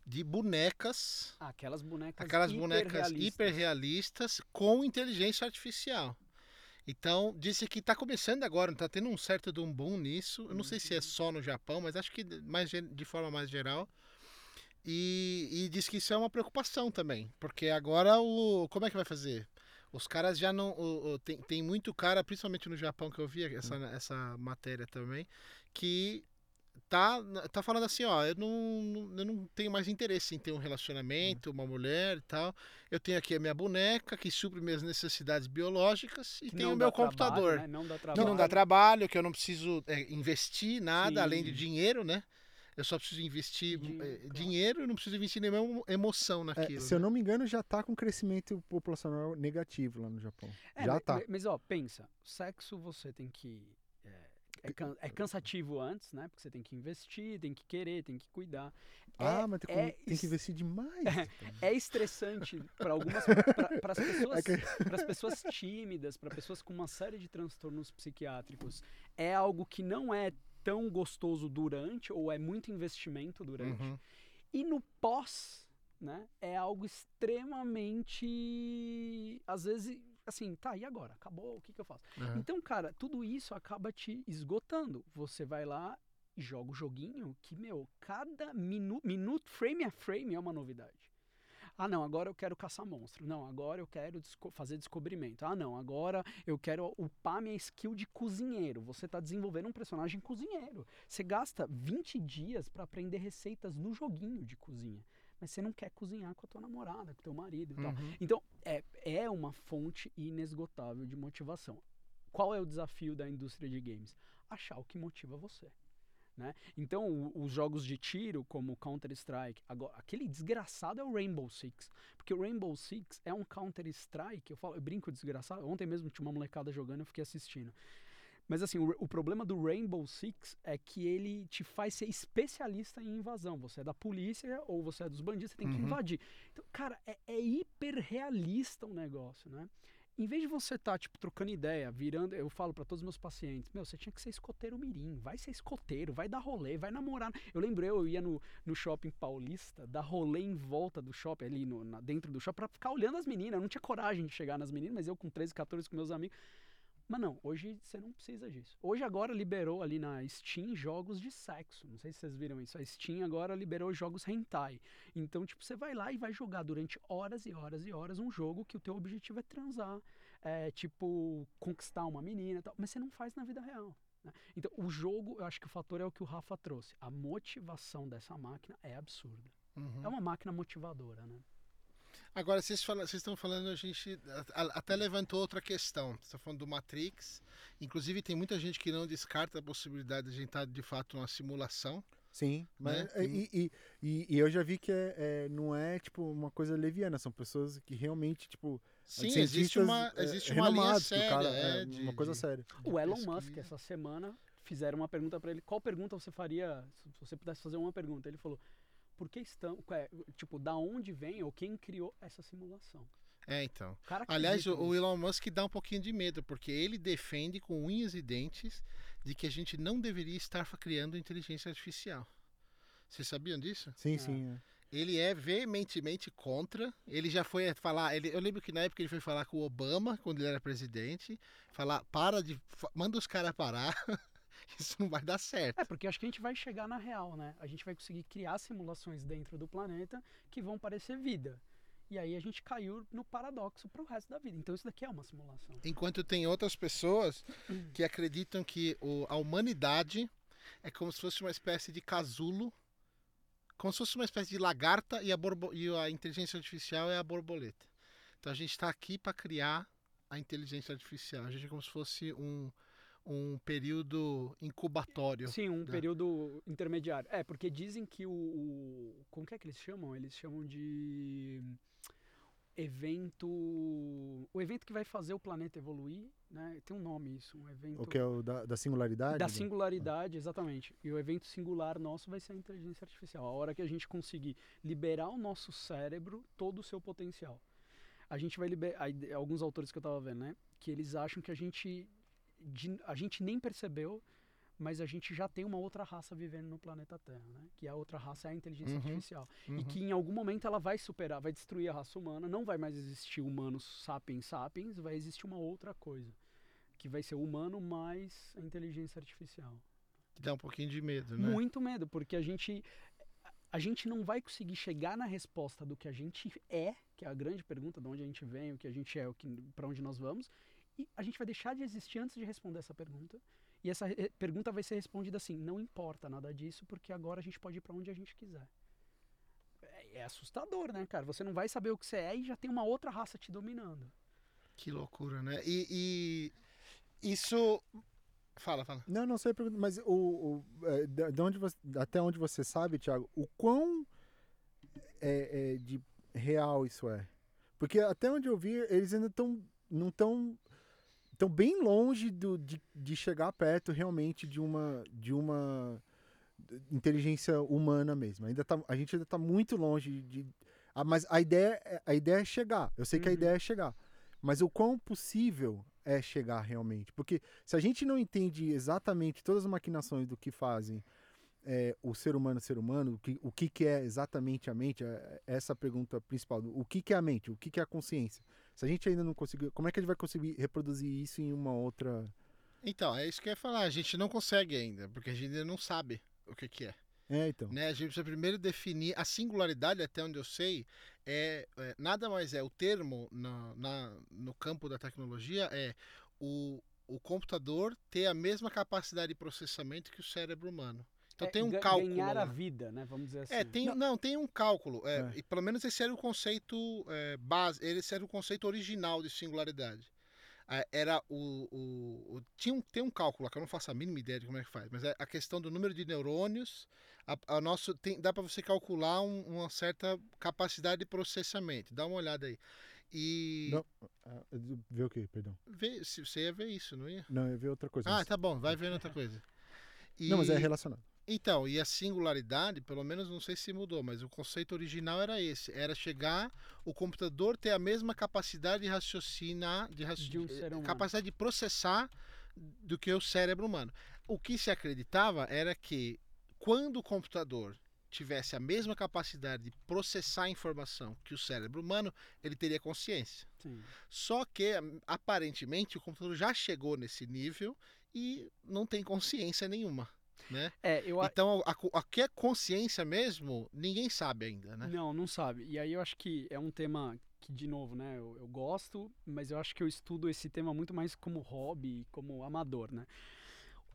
de bonecas, aquelas bonecas aquelas bonecas hiperrealistas. com inteligência artificial. Então, disse que tá começando agora, tá tendo um certo de um boom nisso. Eu não sei se é só no Japão, mas acho que mais de forma mais geral. E, e diz que isso é uma preocupação também, porque agora o como é que vai fazer? Os caras já não. o- o- tem, tem muito cara, principalmente no Japão, que eu vi essa, essa matéria também, que tá, tá falando assim, ó, eu não, eu não tenho mais interesse em ter um relacionamento, uma mulher e tal. Eu tenho aqui a minha boneca que supre minhas necessidades biológicas e Que tenho o meu dá trabalho, computador. né? Não dá Que trabalho. não dá trabalho, que eu não preciso é, investir nada além de Sim. dinheiro, né? Eu só preciso investir Dinheiro, eh, dinheiro e não preciso investir nenhuma emoção É, naquilo. se eu né? não me engano, já tá com crescimento populacional negativo lá no Japão. É, já ma- tá. ma- Mas, ó, pensa, sexo você tem que. É, é can- é cansativo antes, né? Porque você tem que investir, tem que querer, tem que cuidar. ah, é- mas tem, é tem que es- investir demais. É estressante para algumas para as pessoas, É que- pessoas tímidas, para pessoas com uma série de transtornos psiquiátricos. É algo que não é tão gostoso durante ou é muito investimento durante. Uhum. E no pós, né, é algo extremamente às vezes assim, tá, e agora? Acabou, o que que eu faço? Uhum. Então, cara, tudo isso acaba te esgotando. Você vai lá e joga o joguinho que, meu, cada minuto, minuto, frame a frame é uma novidade. Ah, não, agora eu quero caçar monstro. Não, agora eu quero desco- fazer descobrimento. Ah, não, agora eu quero upar minha skill de cozinheiro. Você está desenvolvendo um personagem cozinheiro. Você gasta 20 dias para aprender receitas no joguinho de cozinha. Mas você não quer cozinhar com a tua namorada, com o teu marido e tal. Uhum. Então, é, é uma fonte inesgotável de motivação. Qual é o desafio da indústria de games? Achar o que motiva você. Né? Então, o- os jogos de tiro, como Counter-Strike, aquele desgraçado é o Rainbow Six. Porque o Rainbow Six é um Counter-Strike, eu, falo, eu brinco desgraçado, ontem mesmo tinha uma molecada jogando, eu fiquei assistindo. Mas assim, o, o problema do Rainbow Six é que ele te faz ser especialista em invasão. Você é da polícia ou você é dos bandidos, você tem que Uhum. invadir. Então, cara, é, é hiper realista o negócio, né? Em vez de você estar, tipo, trocando ideia, virando. Eu falo pra todos os meus pacientes: Meu, você tinha que ser escoteiro mirim. Vai ser escoteiro, vai dar rolê, vai namorar. Eu lembro, eu, ia no, no shopping paulista, dar rolê em volta do shopping, ali no, na- dentro do shopping, pra ficar olhando as meninas. Eu não tinha coragem de chegar nas meninas, mas eu com 13, 14 com meus amigos. Mas não, hoje você não precisa disso. Hoje agora liberou ali na Steam jogos de sexo. Não sei se vocês viram isso. A Steam agora liberou jogos hentai. Então, tipo, você vai lá e vai jogar durante horas e horas e horas um jogo que o teu objetivo é transar. É, tipo, conquistar uma menina e tal. Mas você não faz na vida real. né? Então, o jogo, eu acho que o fator é o que o Rafa trouxe. A motivação dessa máquina é absurda. Uhum. É uma máquina motivadora, né? Agora, vocês, fala- vocês estão falando, a gente até levantou outra questão. Você está falando do Matrix. Inclusive, tem muita gente que não descarta a possibilidade de a gente estar, de fato, numa simulação. Sim, mas Né? é, e, e, e, e eu já vi que é, é- não é tipo uma coisa leviana, são pessoas que realmente, tipo, Sim, cientistas, existe uma, é, existe uma linha séria. cara- é, é, de- uma coisa de- séria. O Elon. Musk, essa semana, fizeram uma pergunta para ele. Qual pergunta você faria se você pudesse fazer uma pergunta? Ele falou: por que estão. é, tipo, da onde vem ou quem criou essa simulação? É, então. Aliás, o, o. Elon Musk dá um pouquinho de medo, porque ele defende com unhas e dentes de que a gente não deveria estar criando inteligência artificial. Vocês sabiam disso? Sim, É. sim. é. Ele é veementemente contra. Ele já foi falar. Ele, eu lembro que na época ele foi falar com o Obama, quando ele era presidente, falar: para de. manda os caras parar. Isso não vai dar certo. É, porque acho que a gente vai chegar na real, né? A gente vai conseguir criar simulações dentro do planeta que vão parecer vida. E aí a gente caiu no paradoxo pro resto da vida. Então isso daqui é uma simulação. Enquanto tem outras pessoas que acreditam que o- a humanidade é como se fosse uma espécie de casulo, como se fosse uma espécie de lagarta e a, borbo- e a inteligência artificial é a borboleta. Então a gente está aqui para criar a inteligência artificial. A gente é como se fosse um, um período incubatório. Sim, um Dá. período intermediário. É, porque dizem que o, o- Como que é que eles chamam? Eles chamam de. Evento. O evento que vai fazer o planeta evoluir, né? Tem um nome isso, um evento. O que é o da, da singularidade? Da né? singularidade, exatamente. E o evento singular nosso vai ser a inteligência artificial. A hora que a gente conseguir liberar o nosso cérebro, todo o seu potencial. A gente vai liberar. Alguns autores que eu tava vendo, né? Que eles acham que a gente. De- a gente nem percebeu, mas a gente já tem uma outra raça vivendo no planeta Terra, né? Que a outra raça é a inteligência Uhum. artificial. Uhum. E que em algum momento ela vai superar, vai destruir a raça humana, não vai mais existir humanos sapiens sapiens, vai existir uma outra coisa. Que vai ser o humano mais a inteligência artificial. Que dá um pouquinho de medo, né? Muito medo, porque a gente a gente não vai conseguir chegar na resposta do que a gente é, que é a grande pergunta, de onde a gente vem, o que a gente é, o que para onde nós vamos, e a gente vai deixar de existir antes de responder essa pergunta. E essa re- pergunta vai ser respondida assim: não importa nada disso, porque agora a gente pode ir para onde a gente quiser. É, é assustador, né, cara? Você não vai saber o que você é e já tem uma outra raça te dominando. Que loucura, né? E, e isso. Fala, fala. Não, não sei, perguntar, mas o, o, é, de onde você- até onde você sabe, Thiago, o quão é, é, de real isso é? Porque até onde eu vi, eles ainda estão não estão estão bem longe do, de, de chegar perto realmente de uma de uma inteligência humana mesmo. Ainda tá, a gente ainda está muito longe de, ah, mas a ideia é- a ideia é chegar. Eu sei que a Uhum. ideia é chegar, mas o quão possível é chegar realmente? Porque se a gente não entende exatamente todas as maquinações do que fazem é, o ser humano ser humano, o que, o que, que é exatamente a mente, é, é essa a pergunta principal. O que, que é a mente? O que, que é a consciência? Se a gente ainda não conseguiu, como é que a gente vai conseguir reproduzir isso em uma outra. Então, é isso que eu ia falar. A gente não consegue ainda, porque a gente ainda não sabe o que, que é. É, então. né? A gente precisa primeiro definir a singularidade, até onde eu sei, é, é, nada mais é o termo na, na- no campo da tecnologia é o, o computador ter a mesma capacidade de processamento que o cérebro humano. Então É tem um cálculo. Ganhar a lá. vida, né? Vamos dizer assim. É, tem, não. tem um cálculo. é, É. E pelo menos esse era o conceito é, base, esse era o conceito original de singularidade. Ah, Era o, o, o- tinha um, tem um cálculo que eu não faço a mínima ideia de como é que faz, mas é a questão do número de neurônios. A, a nosso, tem, dá para você calcular um- uma certa capacidade de processamento. Dá uma olhada aí. E Não. Ah, Ver o quê? Perdão. vê, se você ia ver isso, não ia? Não, eu ia ver outra coisa. Ah, mas- tá bom, vai vendo outra coisa. Não, mas é E- relacionado. Então, e a singularidade, pelo menos não sei se mudou, mas o conceito original era esse: era chegar, o computador ter a mesma capacidade de raciocinar, de, raci- De um humano. capacidade de processar do que o cérebro humano. O que se acreditava era que quando o computador tivesse a mesma capacidade de processar a informação que o cérebro humano, ele teria consciência. Sim. Só que aparentemente o computador já chegou nesse nível e não tem consciência nenhuma, né? É, eu Então, a, a que é consciência mesmo, ninguém sabe ainda, né? Não, não sabe. E aí eu acho que é um tema que, de novo, né, eu, eu gosto, mas eu acho que eu estudo esse tema muito mais como hobby, como amador, né?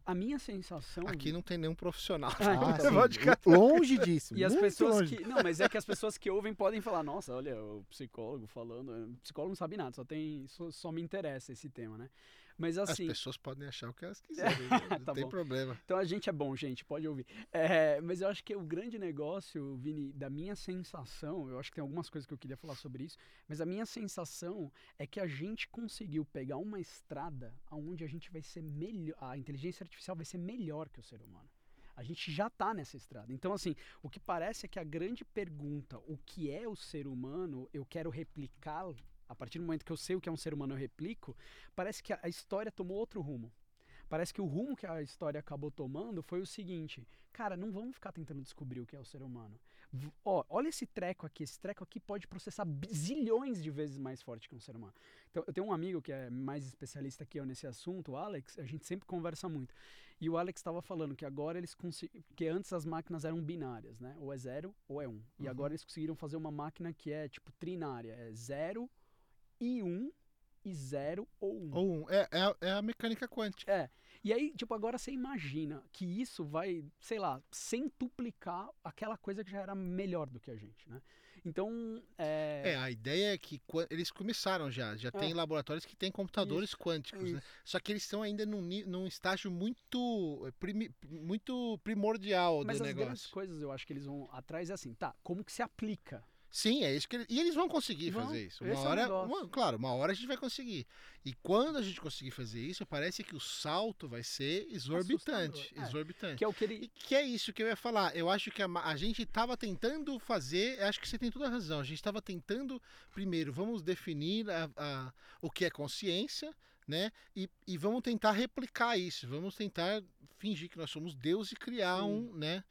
A minha sensação. Aqui não tem nenhum profissional. Ah, Ah, então, sim. Podcast. Longe disso. E as pessoas longe. que. Não, mas é que as pessoas que ouvem podem falar, nossa, olha, o psicólogo falando. O psicólogo não sabe nada, só tem. Só, só me interessa esse tema, né? Mas As assim. pessoas podem achar o que elas quiserem, né? não Tá tem bom. problema. Então a gente é bom, gente, pode ouvir. É, mas eu acho que o grande negócio, Vini, da minha sensação, eu acho que tem algumas coisas que eu queria falar sobre isso, mas a minha sensação é que a gente conseguiu pegar uma estrada onde a gente vai ser melhor, a inteligência artificial vai ser melhor que o ser humano. A gente já está nessa estrada. Então, assim, o que parece é que a grande pergunta, o que é o ser humano, eu quero replicá-lo, a partir do momento que eu sei o que é um ser humano, eu replico, parece que a história tomou outro rumo. Parece que o rumo que a história acabou tomando foi o seguinte: cara, não vamos ficar tentando descobrir o que é o ser humano. V- Ó, olha esse treco aqui, esse treco aqui pode processar zilhões de vezes mais forte que um ser humano. Então, eu tenho um amigo que é mais especialista que eu nesse assunto, o Alex, a gente sempre conversa muito. E o Alex estava falando que agora eles conseguiram. que antes as máquinas eram binárias, né? Ou é zero ou é um. E Uhum. agora eles conseguiram fazer uma máquina que é tipo trinária: é zero e um, e zero ou um. Ou um, é, é, a- é a mecânica quântica. É. E aí, tipo, agora você imagina que isso vai, sei lá, centuplicar aquela coisa que já era melhor do que a gente, né? Então, é... É, a ideia é que eles começaram já, já tem laboratórios que têm computadores quânticos, né? isso. Só que eles estão ainda num, num estágio muito, primi- muito primordial Mas do as negócio. grandes coisas eu acho que eles vão atrás é assim, tá, como que se aplica? Sim, é isso que ele- e eles vão conseguir Vão, fazer isso. Uma é hora, negócio. uma- claro, uma hora a gente vai conseguir. E quando a gente conseguir fazer isso, parece que o salto vai ser exorbitante, é. exorbitante. Que é o que ele... E que é isso que eu ia falar. Eu acho que a, a gente estava tentando fazer. Acho que você tem toda a razão. A gente estava tentando, primeiro, vamos definir a- a- o que é consciência, né? E, e vamos tentar replicar isso. Vamos tentar fingir que nós somos Deus e criar Sim. um, né?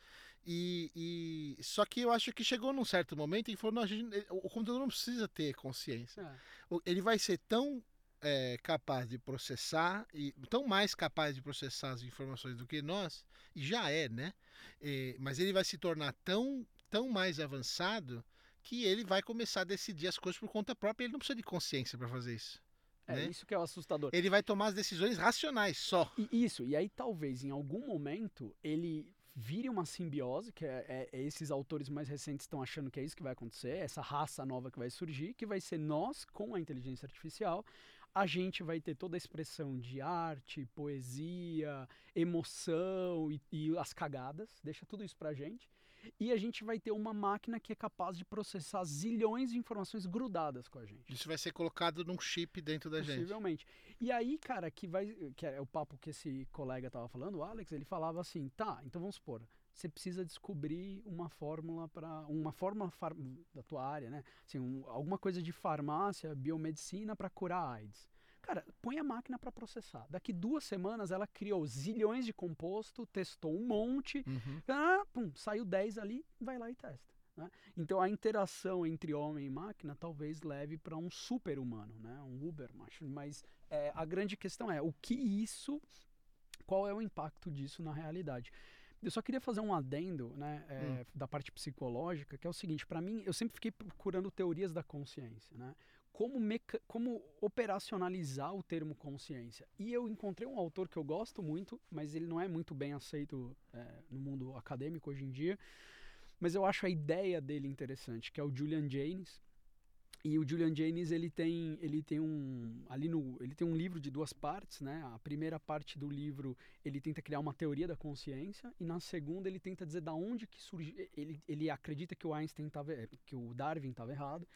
E, e- só que eu acho que chegou num certo momento em que falou, não, a gente, o computador não precisa ter consciência É, ele vai ser tão é, capaz de processar e tão mais capaz de processar as informações do que nós e já é né É, mas ele vai se tornar tão tão mais avançado que ele vai começar a decidir as coisas por conta própria ele não precisa de consciência para fazer isso É né? isso que é o assustador. Ele vai tomar as decisões racionais só. E isso, e aí talvez em algum momento ele vire uma simbiose, que é, é- é esses autores mais recentes estão achando que é isso que vai acontecer, essa raça nova que vai surgir, que vai ser nós com a inteligência artificial. A gente vai ter toda a expressão de arte, poesia, emoção e, e as cagadas, deixa tudo isso pra gente. E a gente vai ter uma máquina que é capaz de processar zilhões de informações grudadas com a gente. Isso vai ser colocado num chip dentro da gente. Possivelmente. E aí, cara, que vai. Que é o papo que esse colega tava falando, o Alex, ele falava assim, tá, então vamos supor, você precisa descobrir uma fórmula para uma fórmula da tua área, né? Assim, um- alguma coisa de farmácia, biomedicina para curar AIDS. Cara, põe a máquina para processar. Daqui duas semanas ela criou zilhões de composto, testou um monte, Uhum. ah, pum, saiu 10 ali, vai lá e testa. né? Então a interação entre homem e máquina talvez leve para um super-humano, né? um Uber, macho. mas é, a grande questão é o que isso, qual é o impacto disso na realidade. Eu só queria fazer um adendo né, é, da parte psicológica, que é o seguinte, para mim, eu sempre fiquei procurando teorias da consciência, né? Como, meca- como operacionalizar o termo consciência. E eu encontrei um autor que eu gosto muito, mas ele não é muito bem aceito é, no mundo acadêmico hoje em dia. Mas eu acho a ideia dele interessante, que é o Julian Jaynes. E o Julian Jaynes ele tem ele tem um ali no ele tem um livro de duas partes, né? A primeira parte do livro ele tenta criar uma teoria da consciência e na segunda ele tenta dizer da onde que surgiu. Ele, ele acredita que o Einstein tava que o Darwin estava errado.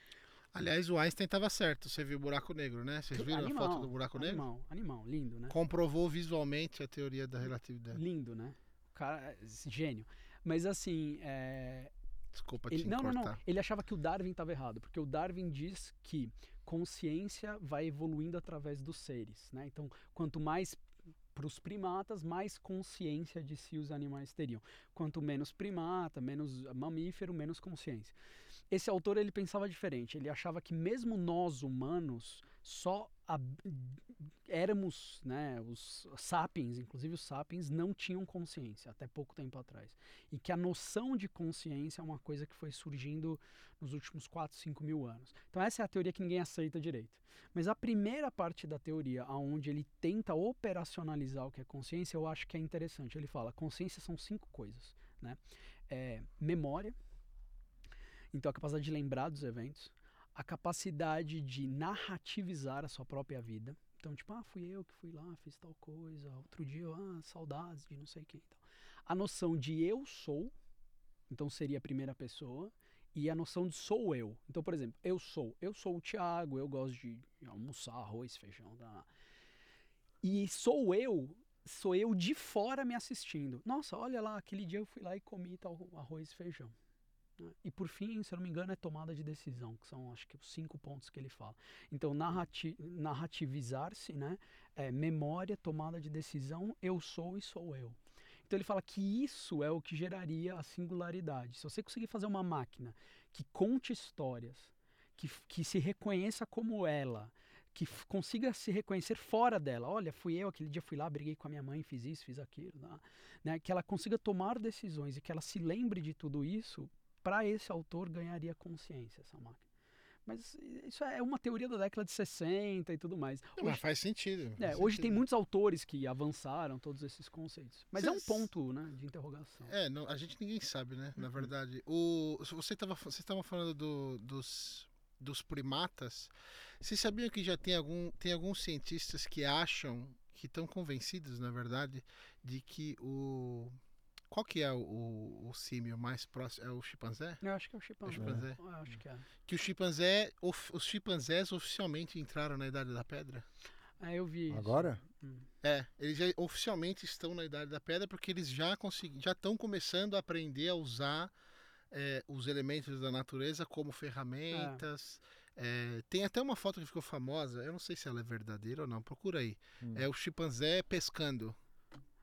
Aliás, o Einstein estava certo. Você viu o buraco negro, né? Vocês viram a foto do buraco negro? Animal, animal, lindo, né? Comprovou visualmente a teoria da relatividade. Lindo, né? O cara, é gênio. Mas assim, é, Desculpa Ele, te não, não, não. Ele achava que o Darwin estava errado, porque o Darwin diz que consciência vai evoluindo através dos seres, né? Então, quanto mais para os primatas, mais consciência de si os animais teriam. Quanto menos primata, menos mamífero, menos consciência. Esse autor ele pensava diferente. Ele achava que mesmo nós humanos só ab- éramos, né, os sapiens, inclusive os sapiens não tinham consciência até pouco tempo atrás e que a noção de consciência é uma coisa que foi surgindo nos últimos 4, 5 mil anos. Então essa é a teoria que ninguém aceita direito. Mas a primeira parte da teoria, aonde ele tenta operacionalizar o que é consciência, eu acho que é interessante. Ele fala, consciência são cinco coisas, né? É, memória, então a capacidade de lembrar dos eventos, a capacidade de narrativizar a sua própria vida. Então, tipo, ah, fui eu que fui lá, fiz tal coisa, outro dia, ah, saudades de não sei quem. Então, a noção de eu sou, então seria a primeira pessoa, e a noção de sou eu. Então, por exemplo, eu sou, eu sou o Thiago, eu gosto de almoçar arroz, feijão, tá? E sou eu, sou eu de fora me assistindo. Nossa, olha lá, aquele dia eu fui lá e comi tal arroz e feijão. Né? E por fim, se eu não me engano, é tomada de decisão, que são acho que os cinco pontos que ele fala. Então, narrati narrativizar-se, né? É, memória, tomada de decisão, eu sou e sou eu. Então ele fala que isso é o que geraria a singularidade. Se você conseguir fazer uma máquina que conte histórias, que, que se reconheça como ela, que consiga se reconhecer fora dela. Olha, fui eu, aquele dia fui lá, briguei com a minha mãe, fiz isso, fiz aquilo. Né? Que ela consiga tomar decisões e que ela se lembre de tudo isso, para esse autor ganharia consciência essa máquina. Mas isso é uma teoria da década de 60 e tudo mais. Não, mas faz sentido. É, faz hoje tem muitos autores que avançaram todos esses conceitos. Mas é um Cês- ponto né, de interrogação. É, não, a gente ninguém sabe, né? Uhum. Na verdade. O, você estava você tava falando do- dos, dos primatas. Vocês sabiam que já tem, algum, tem alguns cientistas que acham, que estão convencidos, na verdade, de que o. Qual que é o, o, o símio mais próximo? É o chimpanzé? Eu acho que é o chimpanzé. chimpanzé. Eu acho que é. Que o chimpanzé, of- os chimpanzés oficialmente entraram na Idade da Pedra? É, eu vi isso. Agora? Hum. É, eles já oficialmente estão na Idade da Pedra porque eles já já estão começando a aprender a usar é, os elementos da natureza como ferramentas. É, tem até uma foto que ficou famosa, eu não sei se ela é verdadeira ou não, procura aí. Hum. É o chimpanzé pescando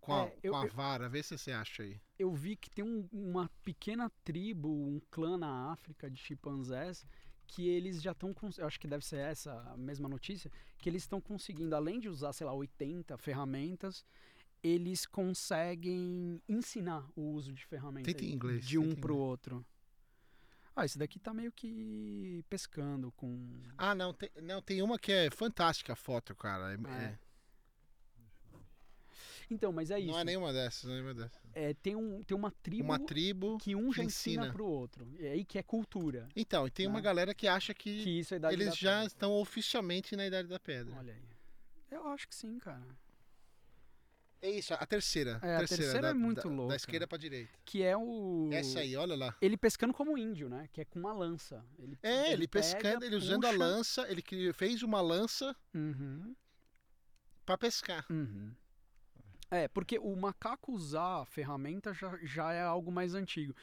com a, É, eu- com a vara, vê se você acha aí. Eu vi que tem um- uma pequena tribo, um clã na África de chimpanzés que eles já estão, eu acho que deve ser essa a mesma notícia, que eles estão conseguindo, além de usar, sei lá, 80 ferramentas, eles conseguem ensinar o uso de ferramentas em inglês, de um para o outro. Ah, esse daqui tá meio que pescando com. Ah, não tem, não, tem uma que é fantástica a foto, cara. É- Ah, é. Então, mas é isso. Não é nenhuma dessas, não é nenhuma dessas. É, tem, um, tem uma tribo Uma tribo. que um já ensina, ensina. pro outro. E aí que é cultura. Então, e tem uma Né? galera que acha que, Que isso é a idade eles da já pedra. estão oficialmente na Idade da Pedra. Olha aí. Eu acho que sim, cara. É isso, a terceira. É, a terceira da, é muito da, louca. Da esquerda pra direita. Que é o. Essa aí, olha lá. Ele pescando como índio, né? Que é com uma lança. Ele, É, ele, pega, pescando, ele usando a puxa. lança, ele fez uma lança Uhum, pra pescar. uhum. É, porque o macaco usar a ferramenta já, já é algo mais antigo.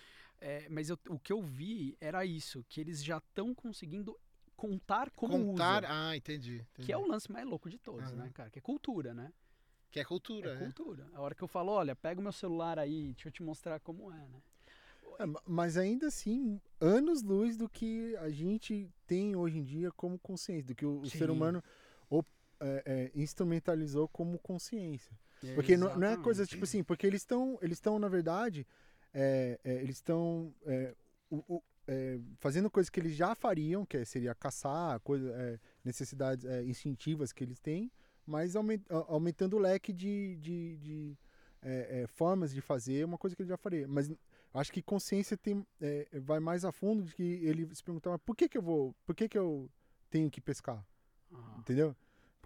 É, mas eu- o que eu vi era isso, que eles já estão conseguindo contar como Contar. usa. Ah, entendi. entendi. Que é o lance mais louco de todos, Aham. né, cara? Que é cultura, né? Que é cultura, É né? cultura. A hora que eu falo, olha, pega o meu celular aí, deixa eu te mostrar como é, né? É, ma- mas ainda assim, anos luz do que a gente tem hoje em dia como consciência, do que o, o ser humano é, é, instrumentalizou como consciência. Porque não, não é coisa tipo assim, porque eles estão, eles estão na verdade, é, é, eles estão é, é, fazendo coisas que eles já fariam, que é- seria caçar, coisa, necessidades instintivas que eles têm, mas aumentando o leque de, de, de, formas de fazer uma coisa que ele já faria. Mas acho que consciência tem, vai mais a fundo de que ele se perguntar, mas por que que eu vou, por que que eu tenho que pescar? Aham, Entendeu?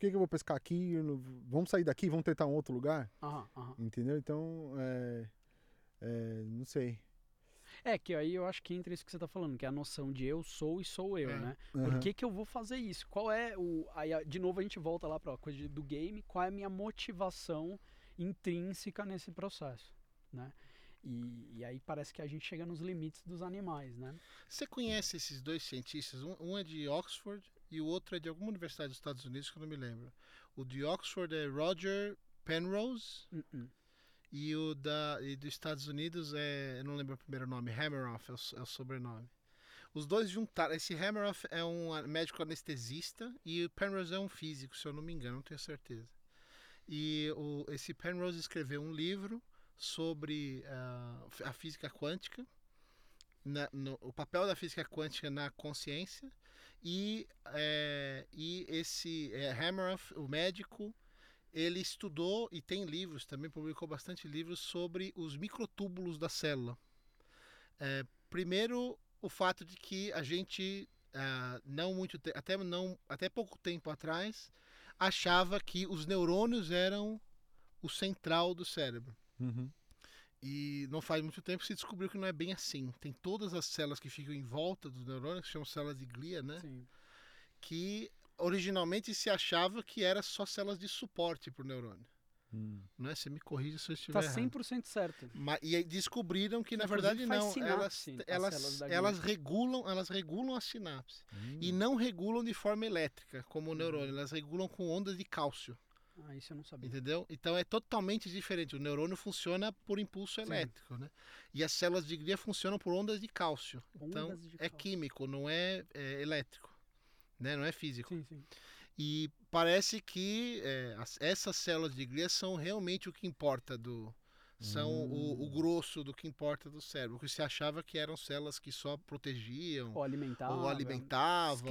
Por que, que eu vou pescar aqui? Vamos sair daqui, vamos tentar um outro lugar? aham, aham. Entendeu? Então, é, é, não sei. É, que aí eu acho que entra isso que você tá falando, que é a noção de eu sou e sou eu, É. né? Por que, que eu vou fazer isso? Qual é o. Aí, a- de novo, a gente volta lá pra coisa de- do game. Qual é a minha motivação intrínseca nesse processo, né? E, e aí parece que a gente chega nos limites dos animais, né? Você conhece esses dois cientistas? Um, um é de Oxford e o outro é de alguma universidade dos Estados Unidos que eu não me lembro. O de Oxford é Roger Penrose Uh-uh. e o da, e dos Estados Unidos é. Eu não lembro o primeiro nome, Hammeroff é o, é o sobrenome. Os dois juntaram. Esse Hammeroff é um a- médico anestesista e o Penrose é um físico, se eu não me engano, não tenho certeza. E o, esse Penrose escreveu um livro sobre ah, a física quântica, na- no- o papel da física quântica na consciência. E, é, e esse é, o médico, ele estudou e tem livros, também publicou bastante livros sobre os microtúbulos da célula. É, primeiro, o fato de que a gente, ah, não muito até, não, até pouco tempo atrás, achava que os neurônios eram o central do cérebro. E não faz muito tempo se descobriu que não é bem assim. Tem todas as células que ficam em volta dos neurônios, que chamam células de glia, né? Sim. Que originalmente se achava que era só células de suporte para o neurônio. Hum. Né? Você me corrige se eu estiver Tá errado. 100% certo. Ma- e aí descobriram que na Inclusive, verdade não, sinapse elas, as elas, elas regulam, elas regulam a sinapse Hum. e não regulam de forma elétrica como Uhum. o neurônio, elas regulam com ondas de cálcio, Ah, isso eu não sabia. entendeu? Então é totalmente diferente. O neurônio funciona por impulso Sim. elétrico, né? E as células de glia funcionam por ondas de cálcio. então Ondas de é cálcio. químico, não é, é elétrico, né? Não é físico. Sim, sim. E parece que é, as- essas células de glia são realmente o que importa do. São o, o grosso do que importa do cérebro. Que se achava que eram células que só protegiam Ou alimentava. ou alimentavam.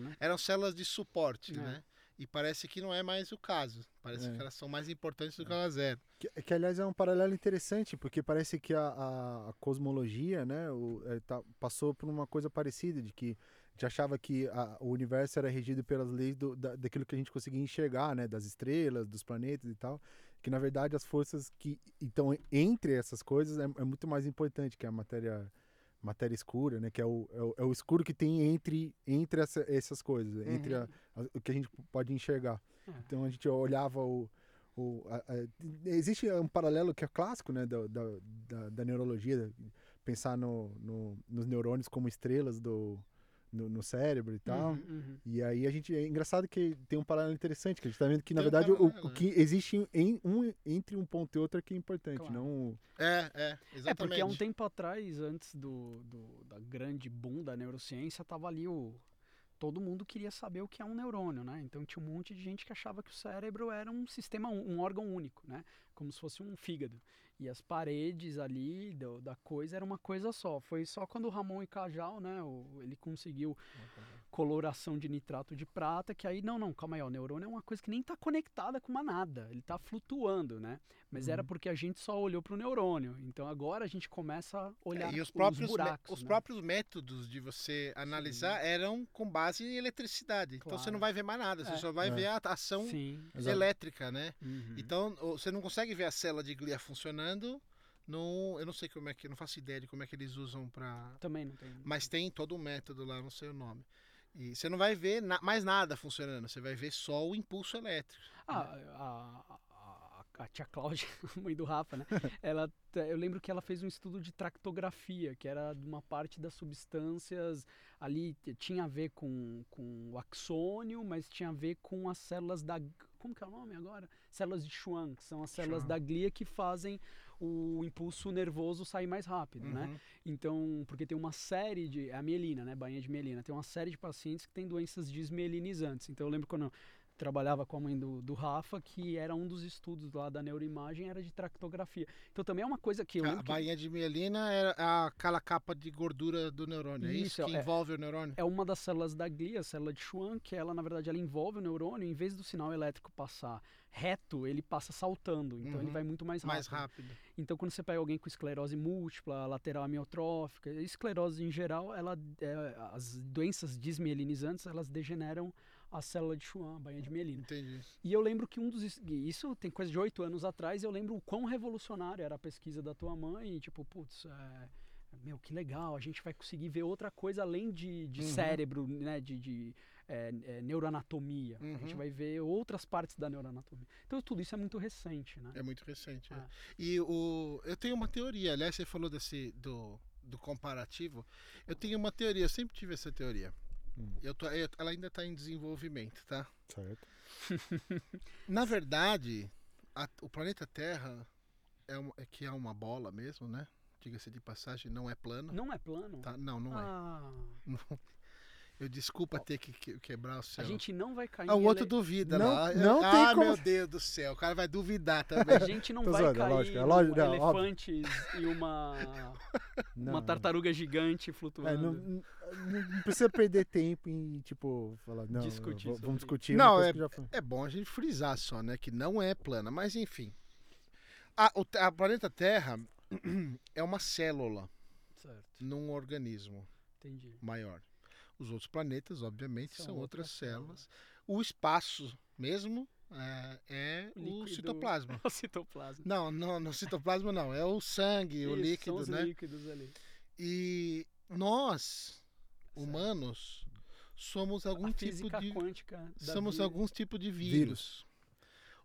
né? Né? Eram células de suporte, É. né? E parece que não é mais o caso. Parece É. que elas são mais importantes do que elas eram. Que, que, aliás, é um paralelo interessante, porque parece que a, a- a cosmologia, né, o, é, tá- passou por uma coisa parecida, de que a gente achava que a- o universo era regido pelas leis do, da, daquilo que a gente conseguia enxergar, né, das estrelas, dos planetas e tal, que na verdade as forças que estão entre essas coisas é, é muito mais importante, que é a matéria matéria escura, né, que é o, é o, é o escuro que tem entre, entre essa- essas coisas, entre a- a- o que a gente pode enxergar. É. Então a gente olhava o. o a- a- existe um paralelo que é clássico né, da, da, da, da neurologia, pensar no, no- nos neurônios como estrelas do, no, no cérebro e tal. Uhum, uhum. E aí a gente. É engraçado que tem um paralelo interessante, que a gente tá vendo que, na Tem um verdade, o, paralelo, o né? que existe em, um, entre um ponto e outro é que é importante, Claro. não. o- É, é, exatamente. É, porque há um tempo atrás, antes do, do- da grande boom da neurociência, tava ali o. Todo mundo queria saber o que é um neurônio, né? Então tinha um monte de gente que achava que o cérebro era um sistema, um órgão único, né? Como se fosse um fígado. E as paredes ali do- da coisa era uma coisa só. Foi só quando o Ramon e Cajal, né, o- ele conseguiu coloração de nitrato de prata, que aí, não, não, calma aí, ó, o neurônio é uma coisa que nem tá conectada com uma nada, ele tá flutuando, né? Mas era Uhum. porque a gente só olhou pro neurônio. Então agora a gente começa a olhar É, e os os próprios, buracos, os né? próprios métodos de você analisar eram com base em eletricidade. Então você Claro. não vai ver mais nada, você É. só vai É. ver a ação Sim. Elétrica, né? Uhum. Então o- você não consegue ver a célula de glia funcionando. No, eu não sei como é que, eu não faço ideia de como é que eles usam para Também não tem. Mas tem todo um método lá, não sei o nome. E você não vai ver na- mais nada funcionando, você vai ver só o impulso elétrico. Ah, a, a, a, a tia Cláudia, mãe do Rafa, né? Ela, eu lembro que ela fez um estudo de tractografia, que era de uma parte das substâncias ali, tinha a ver com, com o axônio, mas tinha a ver com as células da. Como que é o nome agora? Células de Schwann, que são as células Schwann. da glia que fazem o impulso nervoso sair mais rápido, né? Uhum. Então, porque tem uma série de. é A mielina, né? Bainha de mielina. Tem uma série de pacientes que têm doenças desmielinizantes. Então, eu lembro quando eu trabalhava com a mãe do, do Rafa, que era um dos estudos lá da neuroimagem, era de tractografia. Então, também é uma coisa que eu A bainha de mielina é a- aquela capa de gordura do neurônio, é isso, Isso, que é- envolve o neurônio? é uma das células da glia, a célula de Schwann, que ela, na verdade, ela envolve o neurônio. Em vez do sinal elétrico passar reto, ele passa saltando. Então, ele Uhum. vai muito mais rápido. Mais rápido. Então, quando você pega alguém com esclerose múltipla, lateral amiotrófica, esclerose em geral, ela, é, as doenças desmielinizantes, elas degeneram a célula de Schwann, a bainha de mielina. Entendi. E eu lembro que um dos. Isso tem coisa de oito anos atrás, eu lembro o quão revolucionário era a pesquisa da tua mãe. E, tipo, putz, é, meu, que legal, a gente vai conseguir ver outra coisa além de, de Uhum. cérebro, né? De, de é, é, neuroanatomia. A gente Uhum. vai ver outras partes da neuroanatomia. Então, tudo isso é muito recente, né? É muito recente. é. Ah. E o, eu tenho uma teoria, aliás, você falou desse do, do comparativo. Eu tenho uma teoria, eu sempre tive essa teoria. Hum. Eu tô, eu- ela ainda está em desenvolvimento, tá? Certo. Na verdade, a- o planeta Terra é, uma- é que é uma bola mesmo, né? Diga-se de passagem, não é plano. Não é plano? Tá? Não, não é. ah, Não. Eu desculpa ter que, que- quebrar o a céu. gente não vai cair. Ah, o outro ele- duvida Não- lá. não ah, tem como- meu Deus do céu, o cara vai duvidar também. A gente não vai zoando, é cair lógico, é lógico, não, óbvio. elefantes e uma, Não, uma tartaruga gigante É, flutuando. não, não- não precisa perder tempo em, tipo, falar, não, Discutir vamos isso. discutir Não, é- que já foi. É bom a gente frisar só, né? Que não é plana, mas enfim. A, o a planeta Terra é uma célula Certo, num organismo entendi. maior. Os outros planetas, obviamente, São são, outras, outras células. O espaço mesmo é, é o Líquido. citoplasma. O citoplasma. Não, não, no citoplasma não, é o sangue, o Isso, líquido, são os né? líquidos ali. E nós, humanos, somos algum a tipo física de quântica da somos vida. alguns tipo de Vírus. vírus.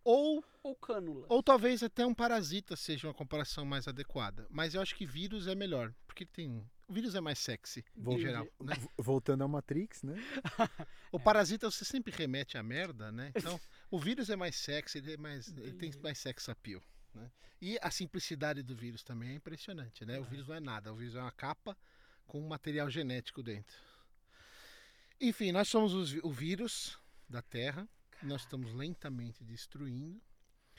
Ou Ou cânula. ou talvez até um parasita seja uma comparação mais adequada, mas eu acho que vírus é melhor, porque tem o vírus é mais sexy Vou- em geral, né? Voltando ao Matrix, né? O parasita você sempre remete à merda, né? Então, o vírus é mais sexy, ele, é mais, ele tem mais sex appeal, né? E a simplicidade do vírus também é impressionante, né? O É. vírus não é nada, o vírus é uma capa com um material genético dentro. Enfim, nós somos os o vírus da Terra, nós estamos lentamente destruindo.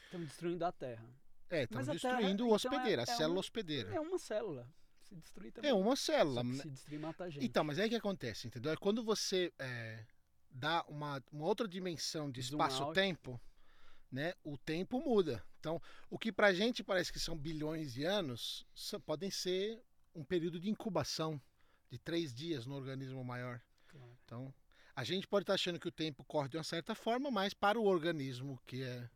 Estamos destruindo a Terra. É, estamos a Terra, destruindo o então, hospedeiro, é- a é célula uma- hospedeira. É uma célula. Se destruir também. É uma célula. Né? se destruir, mata a gente. Então, mas aí que acontece, entendeu? É quando você é, dá uma, uma outra dimensão de espaço-tempo, né? O tempo muda. Então, o que pra gente parece que são bilhões de anos, só- podem ser um período de incubação de três dias no organismo maior. Claro. Então, a gente pode estar achando que o tempo corre de uma certa forma, mas para o organismo que é,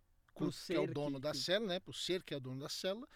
que é o dono que- da que- célula, né? Para o ser que é o dono da célula,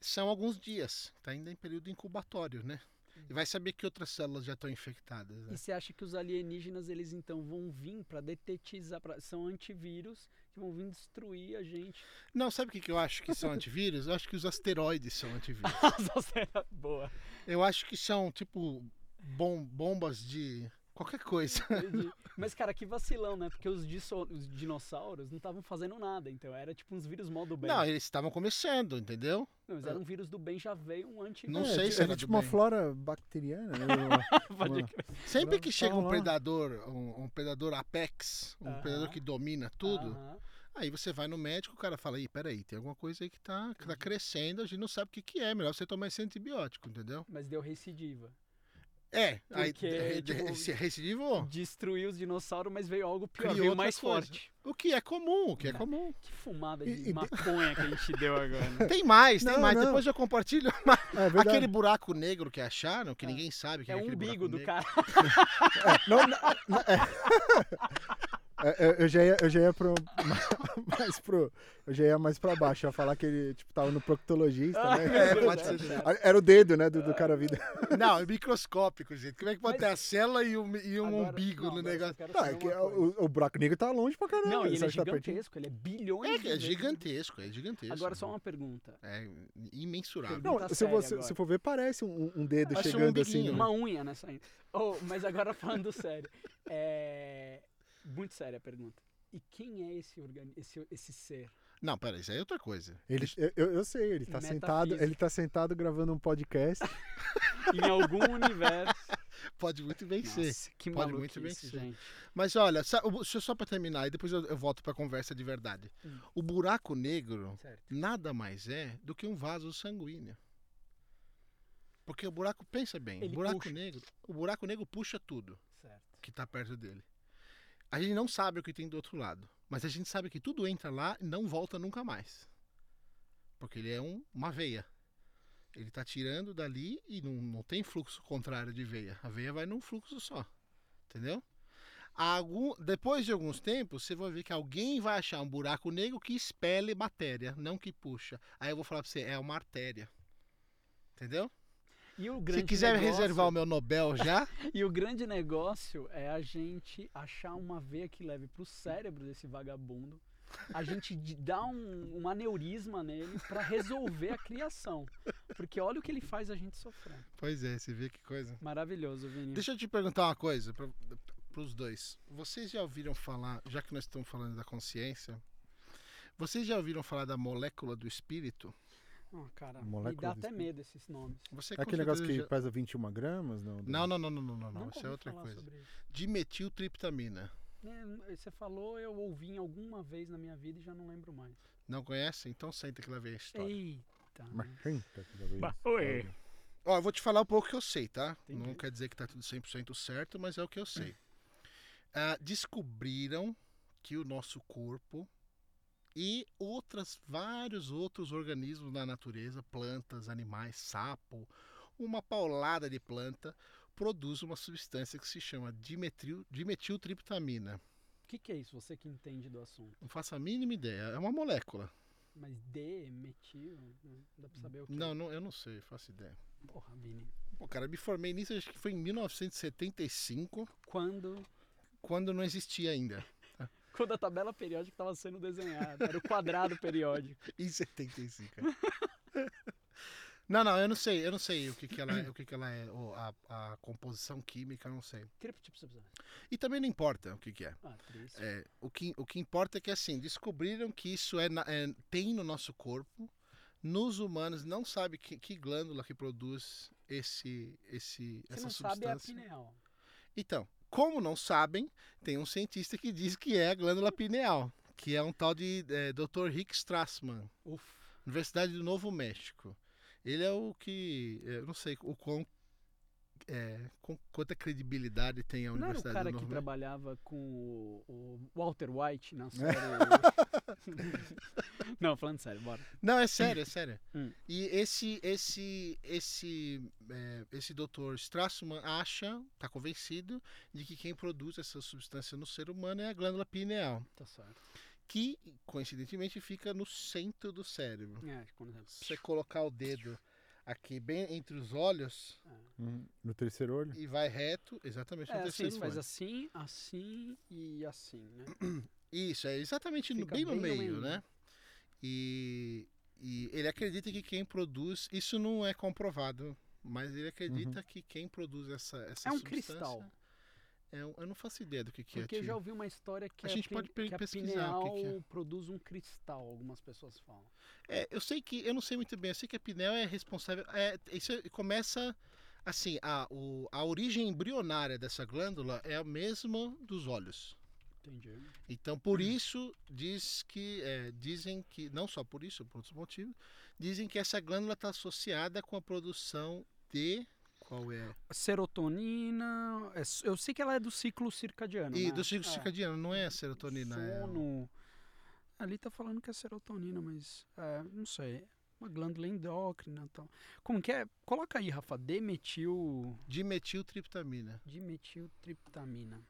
são alguns dias. Está ainda em período incubatório, né? E vai saber que outras células já estão infectadas. né? E você acha que os alienígenas, eles então vão vir pra detetizar, pra... são antivírus que vão vir destruir a gente. Não, sabe o que, que eu acho que são antivírus? Eu acho que os asteroides são antivírus. Boa. Eu acho que são, tipo, bom, bombas de qualquer coisa. Entendi. Mas, cara, que vacilão, né? Porque os, disso- os dinossauros não estavam fazendo nada. Então era tipo uns vírus mal do bem. Não, eles estavam começando, entendeu? Não, mas era um vírus do bem, já veio um antivírus. Não É, sei se era era tipo uma bem. flora bacteriana. né? Pode Uma- crer. Sempre que chega um predador, um, um predador apex, um Aham. predador que domina tudo, Aham. Aí você vai no médico, o cara fala, Ih, peraí, tem alguma coisa aí que tá, que tá crescendo, a gente não sabe o que, que é, melhor você tomar esse antibiótico, entendeu? Mas deu recidiva. É, aí Porque, de- de- tipo, se recidivou. Destruiu os dinossauros, mas veio algo pior, Criou veio mais coisas. forte. O que é comum, o que é Não. comum. Que fumada de e maconha que a gente deu agora. né? Tem mais, tem Não, mais. não. Depois eu compartilho É aquele buraco negro que acharam, que É. ninguém sabe que É é o aquele umbigo do negro. cara. Não, não, não, é. É, eu- eu já ia, eu já ia pro, mais pro, eu já ia mais pra baixo, ia falar que ele tipo tava no proctologista, né? É, pode é, ser. é. Era o dedo, né, do, do cara vida. Não, é microscópico, gente. Como é que pode Mas- ter a célula e um, e um Agora- umbigo não, no eu negócio? Tá, é que coisa. o, o buraco negro tá longe pra caramba. Não, ele é tá pertinho? gigantesco, ele é bilhões É, é gigantesco, é gigantesco. Agora só uma pergunta. É imensurável. Não, se você se for ver, parece um, um dedo Parece um chegando assim. umbiguinho. no- Uma unha, né, saindo. Oh, mas agora falando sério. É... Muito séria a pergunta. E quem é esse, organi... esse, esse ser? Não, pera, isso aí é outra coisa. Ele, eu, eu- sei, ele tá sentado, ele tá sentado gravando um podcast. Em algum universo. Pode muito bem ser. Nossa, que Pode muito bem ser. gente. Mas olha, eu só pra terminar e depois eu, eu volto pra conversa de verdade. Hum. O buraco negro Certo. nada mais é do que um vaso sanguíneo. Porque o buraco, pensa bem, Ele o buraco puxa. negro, o buraco negro puxa tudo Certo. que tá perto dele. A gente não sabe o que tem do outro lado, mas a gente sabe que tudo entra lá e não volta nunca mais. Porque ele é um- uma veia. Ele tá tirando dali e não, não tem fluxo contrário de veia. A veia vai num fluxo só. Entendeu? Algum, depois de alguns tempos, você vai ver que alguém vai achar um buraco negro que expele matéria, não que puxa. Aí eu vou falar pra você, é uma artéria. Entendeu? E o Se grande quiser negócio... reservar o meu Nobel já, E o grande negócio é a gente achar uma veia que leve pro cérebro desse vagabundo. A gente dá um, um aneurisma nele pra resolver a criação. Porque olha o que ele faz a gente sofrer. pois é, você vê que coisa. Maravilhoso, Vini. Deixa eu te perguntar uma coisa para os dois. Vocês já ouviram falar, já que nós estamos falando da consciência, vocês já ouviram falar da molécula do espírito? Ah, cara, Molécula me dá até espírito. medo esses nomes. Você É aquele negócio que pesa 21 gramas? Não, Não, não, não, não, não, não, não. Isso é outra coisa. Dimetiltriptamina. É, você falou, eu ouvi alguma vez na minha vida e já não lembro mais. Não conhece? Então senta que lá vem a história. Eita. Mas senta que veio Bah, isso. oi. Ó, eu vou te falar um pouco que eu sei, tá? Entendi. Não quer dizer que tá tudo 100% certo, mas é o que eu sei. Ah, descobriram que o nosso corpo e outras vários outros organismos na natureza, plantas, animais, sapo, uma paulada de planta, produz uma substância que se chama dimetril, dimetiltriptamina. O que, que é isso? Você que entende do assunto. Não faço a mínima ideia, é uma molécula. Mas D, metil, né? dá pra saber o que Não, não, eu não sei, faço ideia. Porra, Vini. Pô, cara, me formei nisso acho que foi em 1975, Quando, quando não existia ainda. Quando a tabela periódica estava sendo desenhada, era o quadrado periódico. Em 75. é. não, não, eu não sei, eu não sei o que, que ela é, o que, que ela é, a, a composição química, eu não sei. E também não importa o que, que é. Ah. É, o, que, o que importa é que assim, descobriram que isso é, é- tem no nosso corpo. Nos humanos não sabe que, que glândula que produz esse, esse, Você essa não sabe é a substância. pineal. Então, como não sabem, tem um cientista que diz que é a glândula pineal, que é um tal de é, Dr. Rick Strassman, Uf. Universidade do Novo México. Ele é o que, eu não sei o quão, é, com quanta credibilidade tem a Não era o Universidade cara que México. trabalhava com o, o Walter White na série. não, falando sério, bora. Não, é sério, é sério. Hum. E esse esse esse é, esse doutor Strassman acha, está convencido de que quem produz essa substância no ser humano é a glândula pineal, Tá certo. que coincidentemente fica no centro do cérebro. É, quando Se você colocar o dedo aqui bem entre os olhos Hum, No terceiro olho? e vai reto, exatamente no É assim, terceiro você faz olho. assim, assim e assim, né? Isso, é exatamente no- Fica bem, no bem no meio, meio. né? E, e ele acredita que quem produz, isso não é comprovado, mas ele acredita que quem produz essa, essa É um substância cristal. É eu não faço ideia do que, que Porque é. eu já ouvi uma história que A a, gente pode que a pesquisar o que que pineal é. produz um cristal, algumas pessoas falam. É, eu sei que, eu não sei muito bem, eu sei que a pineal é responsável. É, isso é- começa assim, a, o, a origem embrionária dessa glândula é a mesma dos olhos. Entendi. Então, por isso, diz que, é, dizem que, não só por isso, por outros motivos, dizem que essa glândula está associada com a produção de. Qual é? Serotonina. é eu sei que ela é do ciclo circadiano. E né? do ciclo É. circadiano, não é a serotonina. é Sono. Ali tá falando que é serotonina, mas é, não sei. Uma glândula endócrina e tal. Como que é? Coloca aí, Rafa. Demetil. Dimetiltriptamina. Dimetiltriptamina.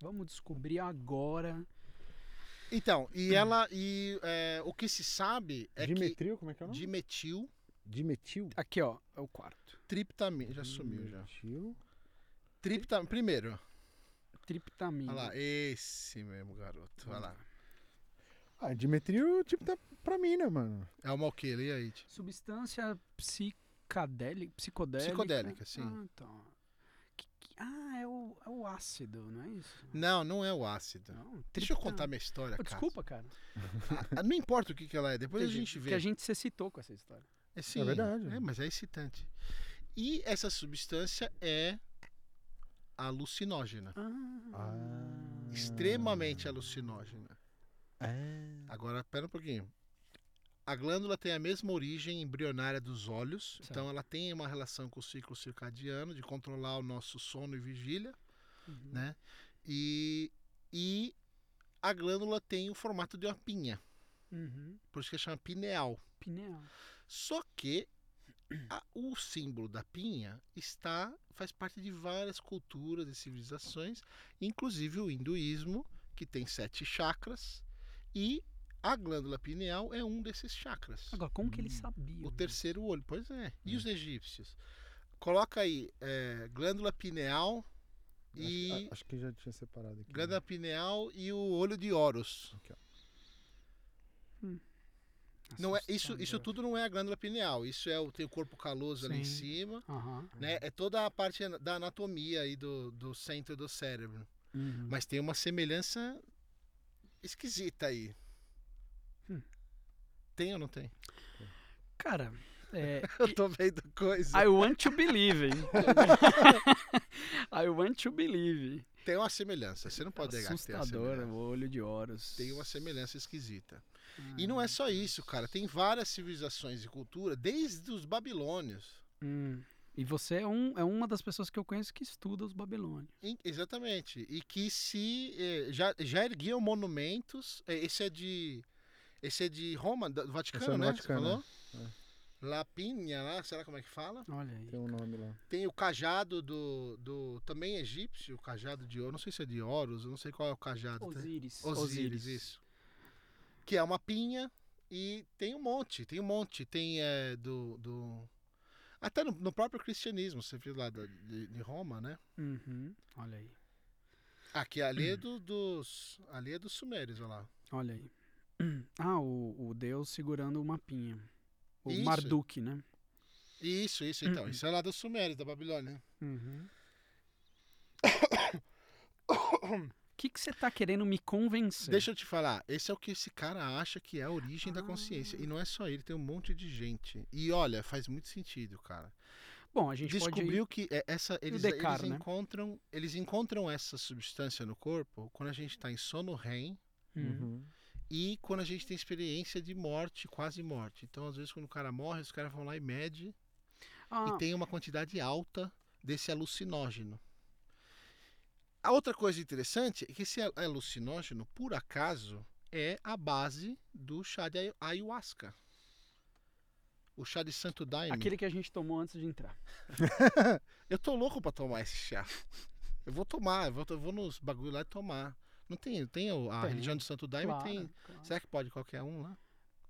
Vamos descobrir agora. Então, e ela. E é, o que se sabe é Dimetril, como é que é o que nome? dimetiltriptamina. Dimetil? Aqui, ó. É o quarto. Já sumiu já. Dimetil. Tripta, primeiro. Triptamina. Olha lá, esse mesmo garoto. Olha lá. Ah, dimetril, tipo, tá pra mim, né, mano? É uma o quê? Lê aí. Substância psicadélica, psicodélica. Psicodélica, sim. Ah, então. Ah, é o, é o ácido, não é isso? Não, não é o ácido. Não, Deixa eu contar minha história, Oh, cara. Desculpa, cara. Ah, Não importa o que, que ela é, depois a gente vê. Que a gente se citou com essa história. É, sim, verdade. É, mas é excitante. E essa substância é alucinógena. Ah. Extremamente alucinógena. É. Agora, pera um pouquinho. A glândula tem a mesma origem embrionária dos olhos, Certo. então ela tem uma relação com o ciclo circadiano de controlar o nosso sono e vigília, Uhum. né? E, e a glândula tem o formato de uma pinha, Uhum. por isso que chama pineal. Pineal. Só que a- o símbolo da pinha está faz parte de várias culturas e civilizações, inclusive o hinduísmo, que tem sete chakras, e a glândula pineal é um desses chakras. Agora, como que eles sabiam? O terceiro olho, pois é. E os egípcios? Coloca aí é, glândula pineal e Acho, a- acho que já tinha separado aqui. glândula pineal e o olho de Horus. Aqui, ó. Não é isso, isso tudo não é a glândula pineal. Isso é o tem o corpo caloso ali em Sim. cima. Né? É toda a parte da anatomia aí do, do centro do cérebro. Uhum. Mas tem uma semelhança esquisita aí. Hum. Tem ou não tem? Cara, é, Eu tô vendo coisa. I want to believe, hein? I want to believe. Tem uma semelhança. Você não pode negar que tem uma Assustador, semelhança. o olho de Horus. Tem uma semelhança esquisita. Ah. E não é só isso, cara. Tem várias civilizações e cultura, desde os babilônios. Hum. E você é, um, é uma das pessoas que eu conheço que estuda os babilônios. Exatamente. E que se eh, já, já erguiam monumentos. eh, Esse é de. Esse é de Roma, do Vaticano, Esse é né? Vaticano, Você falou? é. La Pinha lá, será como é que fala? Olha aí. Tem um nome lá. Tem o cajado do, do. Também egípcio, o cajado de ouro. Não sei se é de Horus, não sei qual é o cajado. tá? Osíris. Osíris, isso. Que é uma pinha e tem um monte, tem um monte. Tem é, do. do... Até no, no próprio cristianismo, você viu lá de, de Roma, né? Uhum. Olha aí. Aqui ali é do, dos. Ali é dos sumérios, olha lá. Olha aí. Ah, o, o Deus segurando uma pinha. O Isso. Marduk, né? Isso, isso, então. Isso é lá dos sumérios, da Babilônia. Uhum. O que que você tá querendo me convencer? Deixa eu te falar, esse é o que esse cara acha que é a origem da consciência. Ah. E não é só ele, tem um monte de gente. E olha, faz muito sentido, cara. Bom, a gente Descobriu que é, essa eles, Descartes, eles né? encontram eles encontram essa substância no corpo quando a gente está em sono REM pode... Hum. Uhum. E quando a gente tem experiência de morte, quase morte. Então, às vezes, quando o cara morre, os caras vão lá e mede Ah, e tem uma quantidade alta desse alucinógeno. A outra coisa interessante é que esse al- alucinógeno, por acaso, é a base do chá de ayahuasca. O chá de Santo Daime. aquele que a gente tomou antes de entrar. Eu tô louco pra tomar esse chá. Eu vou tomar, eu vou, eu vou nos bagulho lá e tomar. Não tem, tem a Tem, religião do Santo Daime? Claro, Tem. claro. Será que pode qualquer um lá?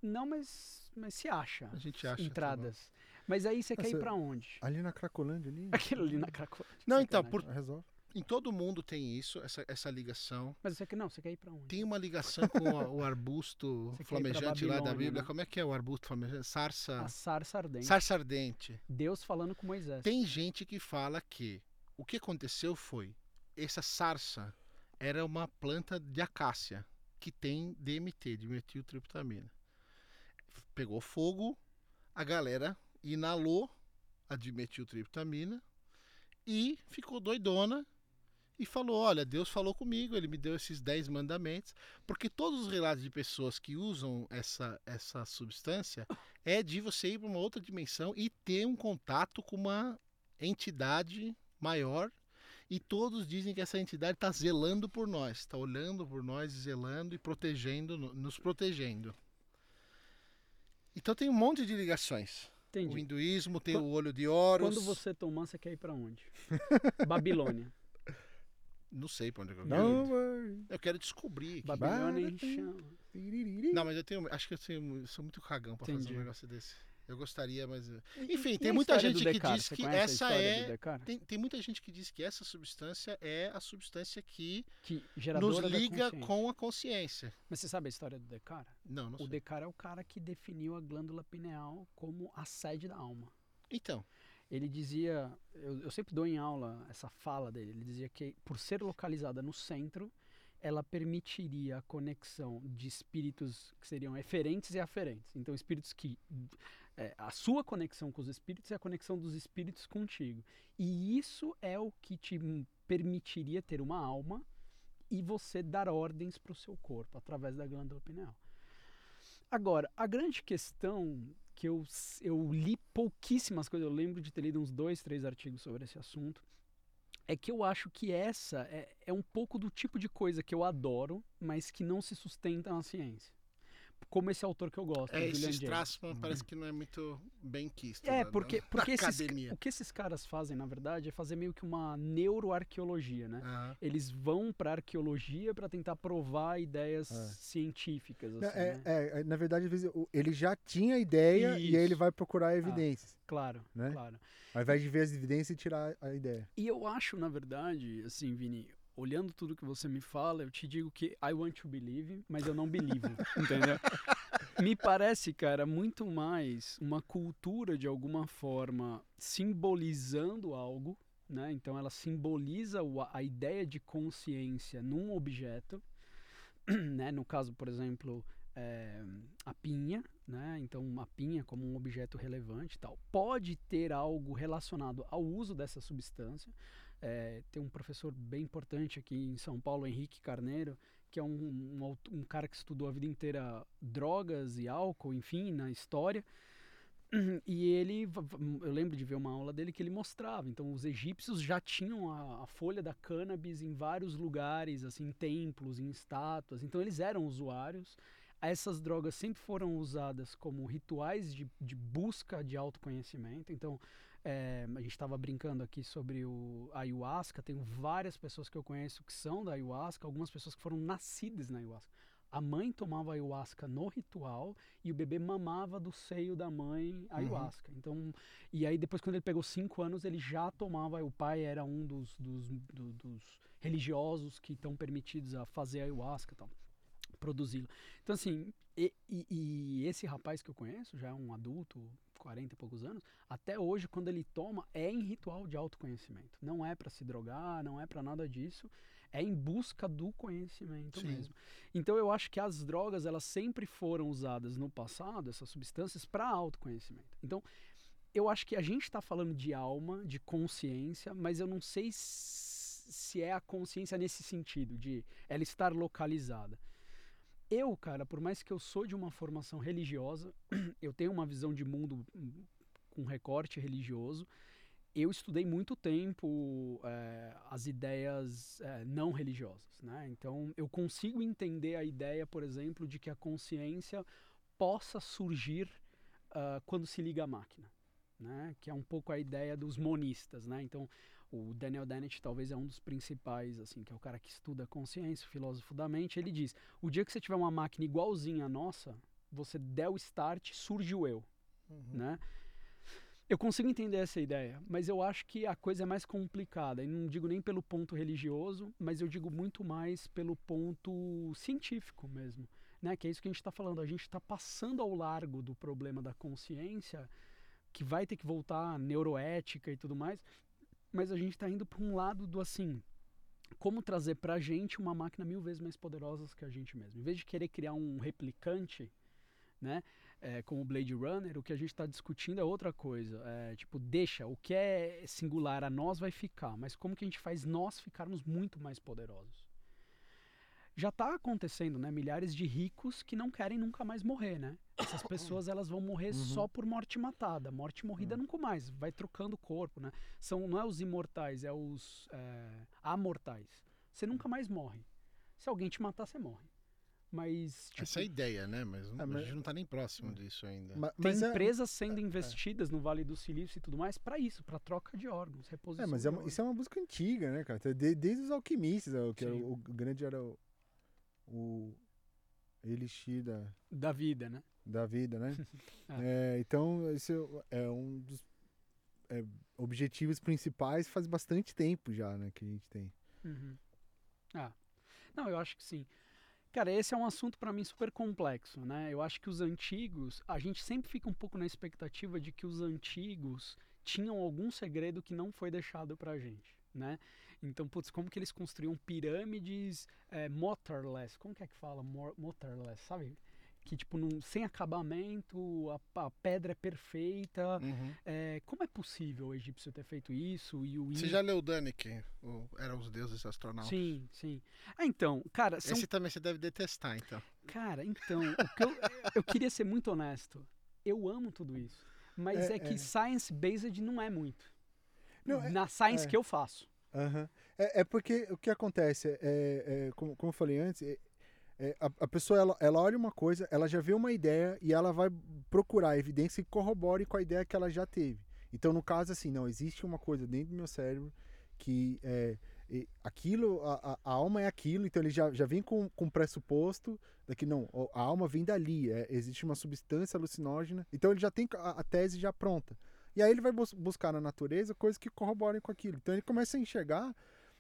Não, mas, mas se acha. A gente acha. tá Entradas. Mas aí você quer ir pra onde? Ali na Cracolândia, ali. Aquilo ali na Cracolândia. Não, então, por- Resolve. Em todo mundo tem isso, essa, essa ligação. Mas você quer, não, você quer ir pra onde? Tem uma ligação com a- o arbusto flamejante lá da Bíblia. né? Como é que é o arbusto flamejante? Sarsa. A sarça ardente. Sarsa ardente. Deus falando com Moisés. Tem gente que fala que o que aconteceu foi essa sarsa era uma planta de acácia que tem DMT, dimetiltriptamina. Pegou fogo, a galera inalou a dimetiltriptamina e ficou doidona e falou: Olha, Deus falou comigo, ele me deu esses 10 mandamentos, porque todos os relatos de pessoas que usam essa, essa substância é de você ir para uma outra dimensão e ter um contato com uma entidade maior. E todos dizem que essa entidade está zelando por nós, está olhando por nós, zelando e protegendo, nos protegendo. Então tem um monte de ligações. Entendi. O hinduísmo tem o olho de Horus. Quando você tomar, você quer ir para onde? Babilônia. Não sei pra onde eu quero. Eu quero descobrir. Babilônia em chama. Não, mas eu tenho. Acho que eu, tenho, eu sou muito cagão pra fazer um negócio desse. Eu gostaria, mas. eh, Enfim, e tem muita gente que diz Você que essa é-? Tem, tem muita gente que diz que essa substância é a substância que Que nos liga com a consciência. Mas você sabe a história do Descartes? Não, não O sei. Descartes é o cara que definiu a glândula pineal como a sede da alma. Então, Ele dizia, eu, eu sempre dou em aula essa fala dele, ele dizia que por ser localizada no centro, ela permitiria a conexão de espíritos que seriam eferentes e aferentes. Então, espíritos que. É, a sua conexão com os espíritos é a conexão dos espíritos contigo. E isso é o que te permitiria ter uma alma e você dar ordens para o seu corpo através da glândula pineal. Agora, a grande questão que eu, eu li pouquíssimas coisas, eu lembro de ter lido uns dois, três artigos sobre esse assunto, é que eu acho que essa é, é um pouco do tipo de coisa que eu adoro, mas que não se sustenta na ciência. Como esse autor que eu gosto, é, o Julian esse James. Strassman parece que não é muito bem quisto. É, na- porque, na- porque na esses, academia. o que esses caras fazem, na verdade, é fazer meio que uma neuroarqueologia, né? Aham. Eles vão para arqueologia para tentar provar ideias É. científicas, assim, é, né? é, é, na verdade, às vezes, o- ele já tinha a ideia e aí ele Isso. vai procurar evidências, Claro, né? claro. ao invés de ver as evidências e tirar a ideia. E eu acho, na verdade, assim, Vini, olhando tudo que você me fala, eu te digo que I want to believe, mas eu não believe, entendeu? Me parece, cara, muito mais uma cultura de alguma forma simbolizando algo, né? Então ela simboliza a ideia de consciência num objeto, né? No caso, por exemplo, é, a pinha, né? Então uma pinha como um objeto relevante tal, pode ter algo relacionado ao uso dessa substância. É, tem um professor bem importante aqui em São Paulo, Henrique Carneiro, que é um, um, um cara que estudou a vida inteira drogas e álcool, enfim, na história. E ele, eu lembro de ver uma aula dele que ele mostrava. Então, os egípcios já tinham a, a folha da cannabis em vários lugares, assim, em templos, em estátuas. Então, eles eram usuários. Essas drogas sempre foram usadas como rituais de, de busca de autoconhecimento. Então, é, a gente estava brincando aqui sobre o ayahuasca. Tenho várias pessoas que eu conheço que são da ayahuasca, algumas pessoas que foram nascidas na ayahuasca. A mãe tomava ayahuasca no ritual e o bebê mamava do seio da mãe ayahuasca. Então, e aí depois quando ele pegou cinco anos ele já tomava. O pai era um dos, dos, do- dos religiosos que estão permitidos a fazer ayahuasca, tal, produzi-lo. Então assim, e, e- e esse rapaz que eu conheço já é um adulto, 40 e poucos anos, até hoje quando ele toma é em ritual de autoconhecimento. Não é para se drogar, não é para nada disso. É em busca do conhecimento Sim. mesmo. Então eu acho que as drogas elas sempre foram usadas no passado, essas substâncias, para autoconhecimento. Então eu acho que a gente está falando de alma, de consciência, mas eu não sei se é a consciência nesse sentido, de ela estar localizada. Eu, cara, por mais que eu sou de uma formação religiosa, eu tenho uma visão de mundo hum, com recorte religioso, eu estudei muito tempo eh, as ideias eh, não religiosas, né? Então eu consigo entender a ideia, por exemplo, de que a consciência possa surgir ah, quando se liga à máquina, né? Que é um pouco a ideia dos monistas, né? Então o Daniel Dennett talvez é um dos principais, assim, que é o cara que estuda a consciência, o filósofo da mente. Ele diz: o dia que você tiver uma máquina igualzinha à nossa, você der o start, surge o eu, Uhum. né? Eu consigo entender essa ideia, mas eu acho que a coisa é mais complicada. E não digo nem pelo ponto religioso, mas eu digo muito mais pelo ponto científico mesmo. Né? Que é isso que a gente está falando. A gente está passando ao largo do problema da consciência, que vai ter que voltar à neuroética e tudo mais, mas a gente está indo para um lado do assim. Como trazer para a gente uma máquina mil vezes mais poderosa que a gente mesmo. Em vez de querer criar um replicante, né? É, como Blade Runner, o que a gente está discutindo é outra coisa. É, tipo, deixa, o que é singular a nós vai ficar, mas como que a gente faz nós ficarmos muito mais poderosos? Já está acontecendo, né? Milhares de ricos que não querem nunca mais morrer, né? Essas pessoas elas vão morrer Uhum. só por morte matada. Morte morrida Uhum. nunca mais, vai trocando o corpo, né? São, não é os imortais, é os é, amortais. Você nunca mais morre. Se alguém te matar, você morre. Mas, tipo, Essa é a ideia, né? Mas, não- É, mas- a gente não tá nem próximo disso ainda. Ma- tem Mas é, empresas sendo investidas no Vale do Silício e tudo mais para isso, para troca de órgãos, é, reposição. mas de é uma- isso é uma música antiga, né, cara? De- desde os alquimistas, o, que era o, o grande era o, o elixir da, da vida, né? Da vida, né? É, então, esse é um dos é, objetivos principais faz bastante tempo já, né, que a gente tem. Uhum. Ah, não, eu acho que sim. Cara, esse é um assunto para mim super complexo, né? Eu acho que os antigos, a gente sempre fica um pouco na expectativa de que os antigos tinham algum segredo que não foi deixado pra gente, né? Então, putz, como que eles construíam pirâmides é, motorless? Como que é que fala? Mo- Motorless, sabe? Que, tipo, num, sem acabamento, a, a pedra é perfeita. Uhum. É, como é possível o egípcio ter feito isso? E o Você já leu Danik? O Eram os deuses astronautas? Sim, sim. Ah, então, cara, são Esse também você deve detestar, então. Cara, então, que eu, eu queria ser muito honesto. Eu amo tudo isso. Mas É, é, que é. science-based não é muito. Não, é- Na science é. que eu faço. Aham. É, é porque o que acontece, é, é, como, como eu falei antes, é- é, a, a pessoa ela, ela olha uma coisa, ela já vê uma ideia e ela vai procurar evidência que corrobore com a ideia que ela já teve. Então, no caso, assim, não, existe uma coisa dentro do meu cérebro que é, e aquilo, a, a- alma é aquilo, então ele já, já vem com, com pressuposto daqui, não, a alma vem dali, é, existe uma substância alucinógena, então ele já tem a, a tese já pronta. E aí ele vai bus- buscar na natureza coisas que corroborem com aquilo. Então ele começa a enxergar.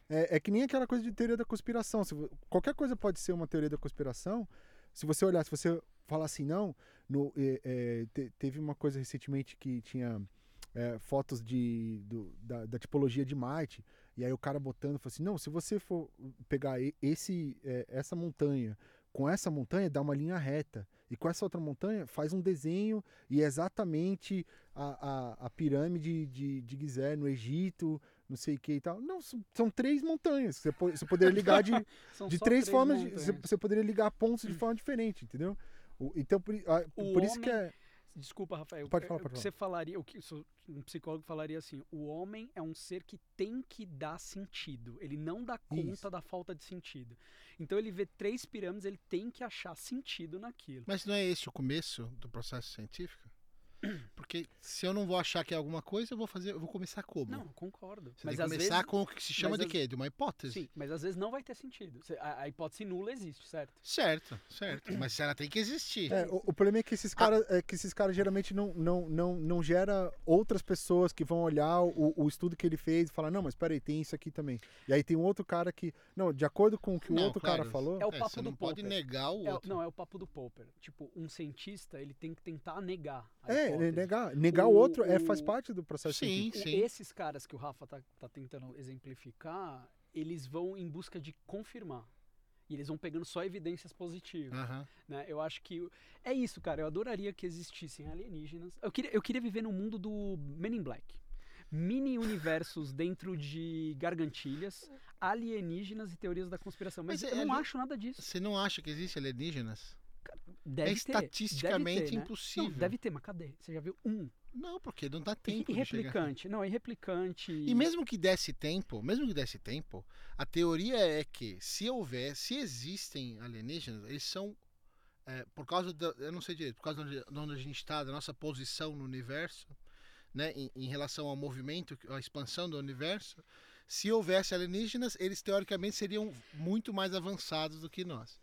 É, é que nem aquela coisa de teoria da conspiração. Se qualquer coisa pode ser uma teoria da conspiração. Se você olhar, se você falar assim, não, no, é, é, te- teve uma coisa recentemente que tinha é, fotos de, do- da, da tipologia de Marte, e aí o cara botando, falou assim, não, se você for pegar esse, é, essa montanha, com essa montanha dá uma linha reta, e com essa outra montanha faz um desenho, e é exatamente a, a, a pirâmide de, de Gizé no Egito, não sei o que e tal. Não, são, três montanhas, você, você poderia ligar de, São de só três formas, de- você, você poderia ligar pontos de forma diferente, entendeu? O- então, por, O por isso que homem- é... Desculpa, Rafael. Pode é- falar, pode que falar. você falaria, o que um psicólogo falaria assim: o homem é um ser que tem que dar sentido. Ele não dá conta Isso. da falta de sentido. Então ele vê três pirâmides, ele tem que achar sentido naquilo. Mas não é esse o começo do processo científico? Porque se eu não vou achar que é alguma coisa, eu vou fazer, eu vou começar como? Não, concordo. Você mas tem que começar vezes, com o que se chama de quê? De uma hipótese. sim, mas às vezes não vai ter sentido. A, a hipótese nula existe, certo? Certo, certo. Mas ela tem que existir. É, o, o problema é que esses caras, é que esses caras geralmente não, não, não, não gera outras pessoas que vão olhar o, o estudo que ele fez e falar, não, mas peraí, tem isso aqui também. E aí tem um outro cara que, não, de acordo com o que o Não, outro claro. cara falou, É o É, papo você do não pode Popper. negar o É outro. não, é o papo do Popper. Tipo, um cientista, ele tem que tentar negar a é, negar, negar o, O- outro é, faz parte do processo Sim, científico. Sim. Esses caras que o Rafa tá, tá tentando exemplificar, eles vão em busca de confirmar. E eles vão pegando só evidências positivas. Né? Eu acho que. É isso, cara. Eu adoraria que existissem alienígenas. Eu queria, eu queria viver no mundo do Men in Black. Mini universos dentro de gargantilhas, alienígenas e teorias da conspiração. Mas, Mas eu é não ali- acho nada disso. Você não acha que existe alienígenas? Deve é estatisticamente deve ter, né? impossível. Não, deve ter, mas cadê? Você já viu um? Não, porque não dá tempo e replicante? Não, e replicante. E mesmo que desse tempo, mesmo que desse tempo, a teoria é que se houver, se existem alienígenas, eles são é, por causa da, eu não sei direito, por causa de onde a gente está, da nossa posição no universo, né, em, em relação ao movimento, à expansão do universo, se houvesse alienígenas, eles teoricamente seriam muito mais avançados do que nós.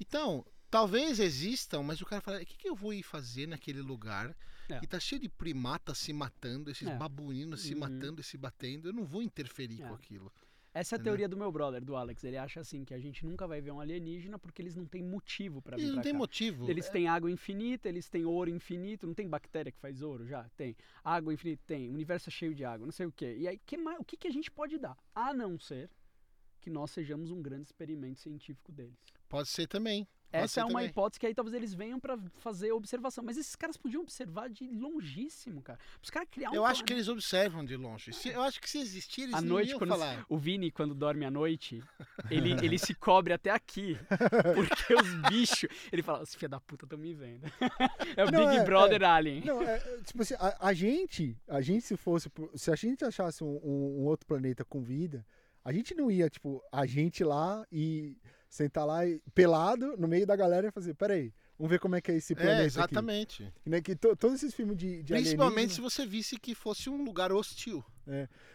Então, talvez existam, mas o cara fala, o que, que eu vou ir fazer naquele lugar É. que tá cheio de primatas se matando, esses É. babuínos se Uhum. matando e se batendo, eu não vou interferir É. com aquilo. Essa é a Entendeu? teoria do meu brother, do Alex. Ele acha assim que a gente nunca vai ver um alienígena porque eles não têm motivo pra vir E não cá. motivo. Eles têm água infinita, eles têm ouro infinito, não tem bactéria que faz ouro já? Tem. Água infinita? Tem. O universo é cheio de água, não sei o quê. E aí, que mais, o que, que a gente pode dar? A não ser que nós sejamos um grande experimento científico deles. Pode ser também. Essa é uma também. hipótese que aí talvez eles venham pra fazer observação. Mas esses caras podiam observar de longíssimo, cara. Os caras criar um Eu acho que eles observam de longe. Se- eu acho que se existir, eles À noite, quando falar. O Vini, quando dorme à noite, ele, ele se cobre até aqui. Porque os bichos. Ele fala, os filha da puta estão me vendo. É o Não, Big é, Brother Alien. Não, é, é, tipo assim, a, a gente, a gente se fosse, se a gente achasse um, um- um outro planeta com vida, a gente não ia, tipo, a gente lá e sentar lá e- pelado no meio da galera e fazer, peraí, vamos ver como é que é esse planeta É, aqui. exatamente. Né, que to- todos esses filmes de, de Principalmente se você visse que fosse um lugar hostil.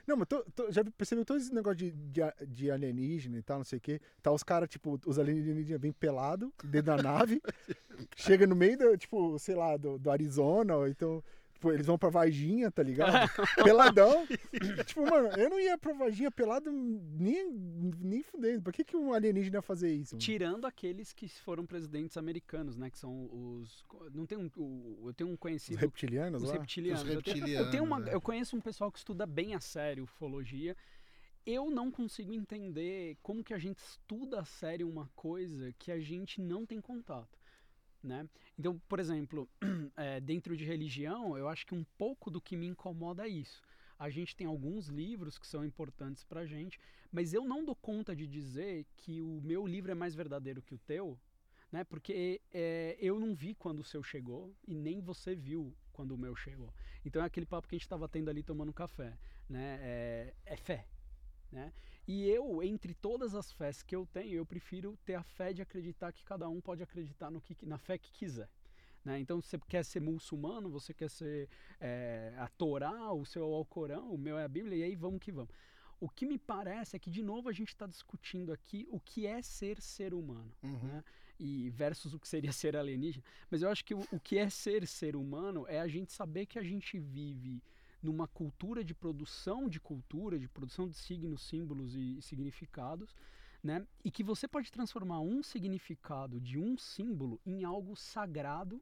Não, mas to- to- já percebeu todo esse negócio de, de, de alienígena e tal, não sei o quê. Tá os caras, tipo, os alienígenas bem pelado dentro da nave, chega no meio, do, tipo, sei lá, do, do Arizona, ou então, tipo, eles vão pra Varginha, tá ligado? Peladão. tipo, mano, eu não ia pra Varginha pelado nem, nem fudendo. Por que, que um alienígena ia fazer isso? mano? Tirando aqueles que foram presidentes americanos, né? Que são os. Não tem um. o- eu tenho um Os conhecido. reptilianos Os lá? reptilianos. Os Eu tenho- Eu, reptilianos, tenho uma, é. eu conheço um pessoal que estuda bem a sério ufologia. Eu não consigo entender como que a gente estuda a sério uma coisa que a gente não tem contato. Né? Então, por exemplo, eh, dentro de religião, eu acho que um pouco do que me incomoda é isso. A gente tem alguns livros que são importantes pra gente, mas eu não dou conta de dizer que o meu livro é mais verdadeiro que o teu, né? Porque eh, eu não vi quando o seu chegou e nem você viu quando o meu chegou. Então é aquele papo que a gente estava tendo ali tomando café, né? É, é fé, né? E eu, entre todas as fés que eu tenho, eu prefiro ter a fé de acreditar que cada um pode acreditar no que, na fé que quiser. Né? Então, você quer ser muçulmano, você quer ser é, a Torá, o seu Alcorão, o meu é a Bíblia, e aí vamos que vamos. O que me parece é que, de novo, a gente está discutindo aqui o que é ser ser humano Uhum. né? e versus o que seria ser alienígena. Mas eu acho que o, o que é ser ser humano é a gente saber que a gente vive numa cultura de produção de cultura, de produção de signos, símbolos e, significados, né? E que você pode transformar um significado de um símbolo em algo sagrado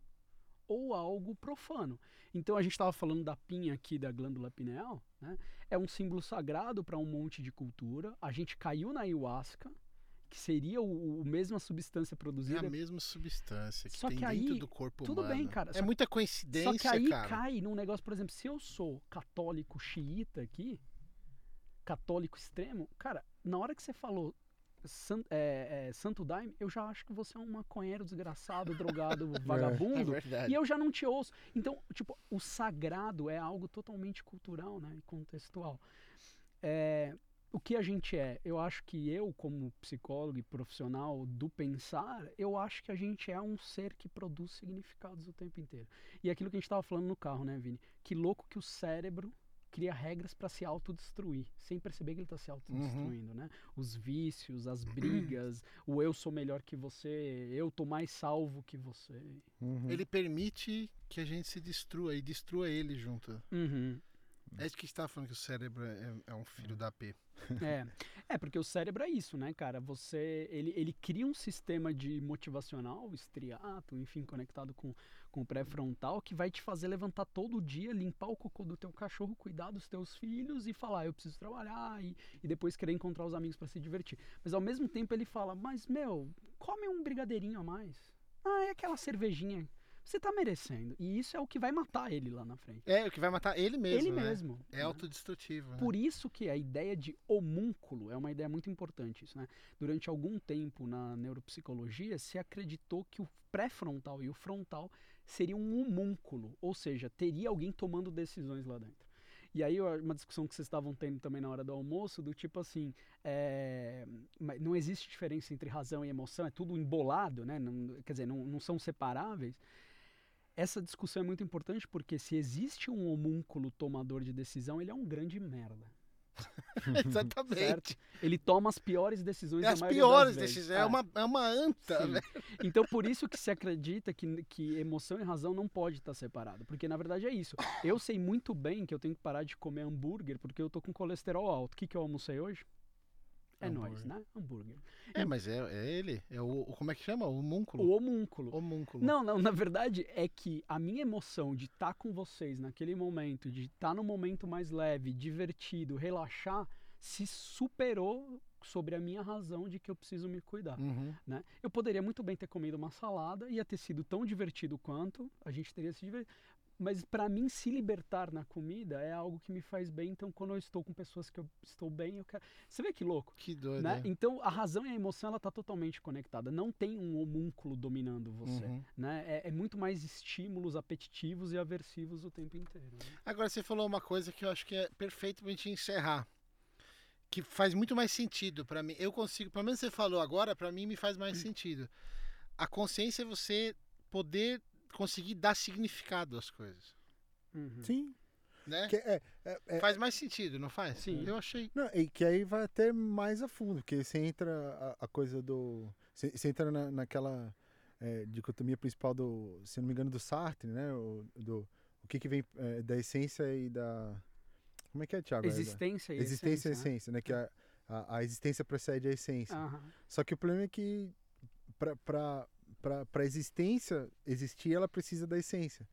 ou algo profano. Então a gente estava falando da pinha aqui da glândula pineal, né? É um símbolo sagrado para um monte de cultura. A gente caiu na ayahuasca, que seria o, o mesma substância É produzida a mesma substância que Só tem que dentro aí, do corpo tudo humano. bem, cara, É só muita coincidência, Só que aí cara. cai num negócio, por exemplo, se eu sou católico xiita aqui, católico extremo, cara, na hora que você falou san- é, é, Santo Daime, eu já acho que você é um maconheiro desgraçado, drogado, É vagabundo. verdade. E eu já não te ouço. Então, tipo, o sagrado é algo totalmente cultural, né? E contextual. É, o que a gente é? Eu acho que eu, como psicólogo e profissional do pensar, eu acho que a gente é um ser que produz significados o tempo inteiro. E é aquilo que a gente estava falando no carro, né, Vini? Que louco que o cérebro cria regras para se autodestruir, sem perceber que ele está se autodestruindo, né? Os vícios, as brigas, o eu sou melhor que você, eu tô mais salvo que você. Uhum. Ele permite que a gente se destrua e destrua ele junto. Uhum. É de que está falando que o cérebro é, é um filho da P. É, é porque o cérebro é isso, né, cara? Você, ele, ele cria um sistema de motivacional, estriato, enfim, conectado com, com o pré-frontal, que vai te fazer levantar todo dia, limpar o cocô do teu cachorro, cuidar dos teus filhos e falar, eu preciso trabalhar e, e depois querer encontrar os amigos para se divertir. Mas ao mesmo tempo ele fala, mas meu, come um brigadeirinho a mais. Ah, é aquela cervejinha. Você tá merecendo. E isso é o que vai matar ele lá na frente. É, o que vai matar ele mesmo. ele né? mesmo. É né? autodestrutivo. né? Por isso que a ideia de homúnculo é uma ideia muito importante. Isso, né? Durante algum tempo na neuropsicologia se acreditou que o pré-frontal e o frontal seriam um homúnculo, ou seja, teria alguém tomando decisões lá dentro. E aí uma discussão que vocês estavam tendo também na hora do almoço, do tipo assim, é, não existe diferença entre razão e emoção, é tudo embolado, né? Não- quer dizer, não, não são separáveis. Essa discussão é muito importante porque se existe um homúnculo tomador de decisão, ele é um grande merda. Exatamente. Certo? Ele toma as piores decisões É as piores decisões. É, uma, é uma anta, velho. Então, por isso que se acredita que, que emoção e razão não pode estar separado. Porque, na verdade, é isso. Eu sei muito bem que eu tenho que parar de comer hambúrguer porque eu tô com colesterol alto. O que, que eu almocei hoje? É nóis, né? Hambúrguer. É, mas é, é ele. É o, o- Como é que chama? O homúnculo. O homúnculo. Homúnculo. Não, não, na verdade é que a minha emoção de estar com vocês naquele momento, de estar no momento mais leve, divertido, relaxar, se superou sobre a minha razão de que eu preciso me cuidar. Uhum. Né? Eu poderia muito bem ter comido uma salada, ia ter sido tão divertido quanto, a gente teria se divertido. Mas para mim, se libertar na comida é algo que me faz bem. Então, quando eu estou com pessoas que eu estou bem, eu quero. Você vê que louco? Que doido. Né? é. Então, a razão e a emoção ela tá totalmente conectada. Não tem um homúnculo dominando você. Uhum. Né? É, é muito mais estímulos apetitivos e aversivos o tempo inteiro. né? Agora você falou uma coisa que eu acho que é perfeito pra gente encerrar. Que faz muito mais sentido pra mim. Eu consigo, pelo menos você falou agora, pra mim me faz Hum. mais sentido. A consciência é você poder conseguir dar significado às coisas, Uhum. Sim. né? Que é, é- é- Faz mais sentido, não faz? Sim. Eu achei. Não, e que aí vai até mais a fundo, porque você entra a, a coisa do. Você, você entra na, naquela é, dicotomia principal do, se não me engano, do Sartre, né? O, do, o que, que vem é, da essência e da. Como é que é, Thiago? É da- Existência e existência e essência. essência, né? Que a, a, a existência precede a essência. né? Aham. Só que o problema é que para a existência existir, ela precisa da essência.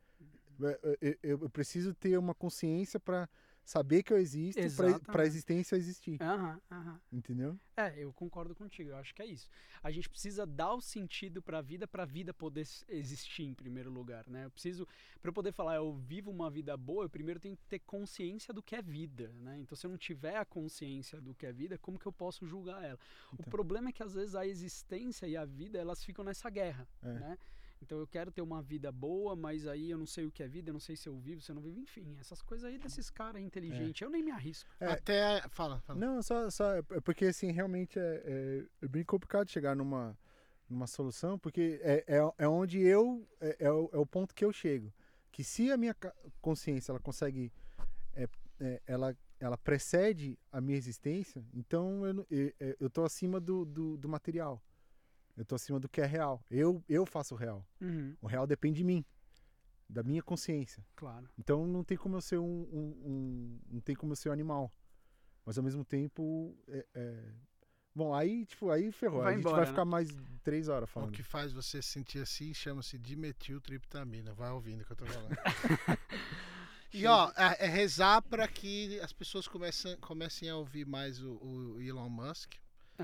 É, Eu, eu- eu preciso ter uma consciência para saber que eu existo, para a existência existir. Aham, aham. Entendeu? É, eu concordo contigo. Eu acho que é isso. A gente precisa dar o sentido para a vida, para a vida poder existir em primeiro lugar, né? Eu preciso, para eu poder falar, eu vivo uma vida boa, eu primeiro tenho que ter consciência do que é vida, né? Então, se eu não tiver a consciência do que é vida, como que eu posso julgar ela? O Então. problema é que às vezes a existência e a vida elas ficam nessa guerra, É. né? Então eu quero ter uma vida boa, mas aí eu não sei o que é vida, eu não sei se eu vivo, se eu não vivo, enfim, essas coisas aí desses caras inteligentes, eu nem me arrisco. É. Até. Fala, fala. Não, só, só é porque assim, realmente é, é- é bem complicado chegar numa, numa solução, porque é, é, é onde eu, é, é o, é o ponto que eu chego. Que se a minha consciência, ela consegue, é, é, ela, ela precede a minha existência, então eu, eu, é, eu tô acima do, do, do material. Eu tô acima do que é real. Eu, eu faço o real. Uhum, O real depende de mim, da minha consciência. claro. Então não tem como eu ser um, um- um- não tem como eu ser um animal. Mas ao mesmo tempo, é, é- bom, aí tipo, aí ferrou. Vai a gente embora, vai né? ficar mais três horas O falando. que faz você se sentir assim chama-se dimetiltriptamina. Vai ouvindo o que eu tô falando. e ó, é, é rezar para que as pessoas comecem, comecem a ouvir mais o, o Elon Musk,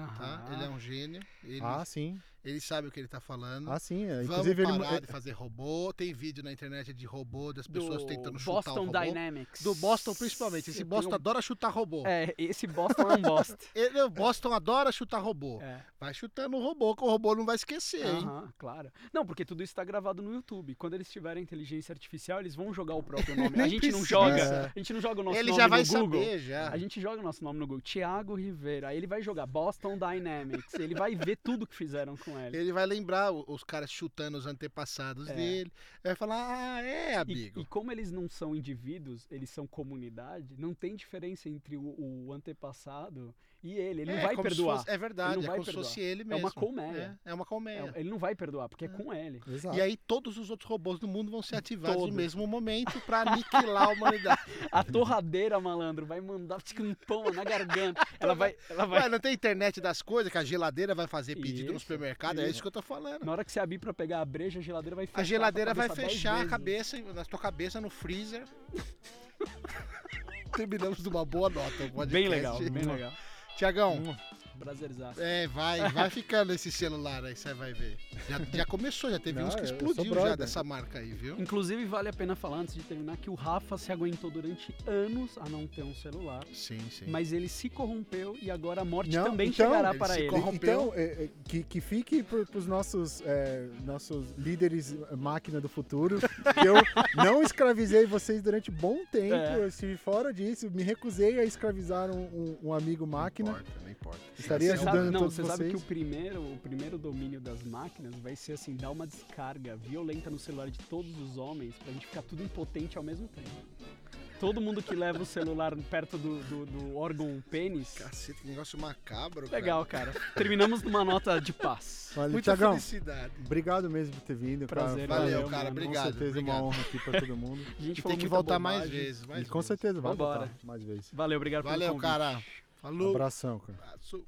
tá? Aham. Ele é um gênio. Ele, Ah, sim. Ele sabe o que ele tá falando. Ah, sim. É. Vamos Inclusive ele parar é, de fazer robô. Tem vídeo na internet de robô, das do pessoas tentando chutar Boston o robô. Dynamics. Do Boston principalmente. Esse Boston tenho- adora chutar robô. É, esse Boston é um bosta. Ele, o Boston adora chutar robô. É. Vai chutando o robô, que o robô não vai esquecer, hein? Aham, claro. Não, porque tudo isso tá gravado no YouTube. Quando eles tiverem inteligência artificial, eles vão jogar o próprio nome. a gente não joga, É. a gente não joga o nosso Ele nome já no vai Google. saber, já. A gente joga o nosso nome no Google, Thiago Rivera. Aí ele vai jogar Boston Dynamics. Ele vai ver tudo que fizeram com ele. Ele vai lembrar os caras chutando os antepassados É. dele. Ele vai falar, ah, é, E, amigo. e como eles não são indivíduos, eles são comunidade, não tem diferença entre o, o antepassado e ele. Ele é, não vai se perdoar. fosse- é verdade, Ele não é vai como se perdoar. fosse ele É mesmo. uma colmeia. É, é uma colmeia. É, ele não vai perdoar, porque é com ele. Exato. E aí todos os outros robôs do mundo vão ser ativados Todos. no mesmo momento pra aniquilar a humanidade. A torradeira, malandro, vai mandar tipo, um pão na garganta. Ela vai. Ela vai... Ué, não tem internet das coisas que a geladeira vai fazer pedido no Isso, supermercado? É isso. isso que eu tô falando. Na hora que você abrir pra pegar a breja, a geladeira vai fechar. A geladeira vai fechar a cabeça, na tua cabeça no freezer. Terminamos de uma boa nota. Bem legal, bem legal. Tiagão, Prazerzaço. é, vai, vai ficando esse celular aí, você vai ver. Já, já começou, já teve Não, uns que explodiu já dessa marca aí, viu? Inclusive, vale a pena falar antes de terminar que o Rafa se aguentou durante anos a não ter um celular. Sim, sim. Mas ele se corrompeu e agora a morte Não, também então, chegará ele para se ele. corrom- corrompeu. Então, é, é, que, que fique para os nossos, é, nossos líderes é, máquina do futuro. eu não escravizei vocês durante bom tempo. É. Eu estive fora disso. Me recusei a escravizar um, um- um amigo Não máquina. importa, não importa. Estaria Você ajudando sabe, não, todos você sabe vocês. que o primeiro, o primeiro domínio das máquinas vai ser assim, dar uma descarga violenta no celular de todos os homens pra gente ficar tudo impotente ao mesmo tempo. Todo mundo que leva o celular perto do, do, do órgão pênis. Cacete, que negócio macabro. Legal, cara. Terminamos numa nota de paz. Olha, Muita Tiagão, felicidade. obrigado mesmo por ter vindo. Prazer, cara. Valeu, valeu, cara, mano. obrigado. Com certeza obrigado. uma honra aqui para todo mundo. A gente tem que voltar mais vezes. Mais e com vezes. certeza vai Vambora. voltar mais vezes. Valeu, obrigado Valeu, pelo convite. cara. Falou. Abração, cara. Abraço.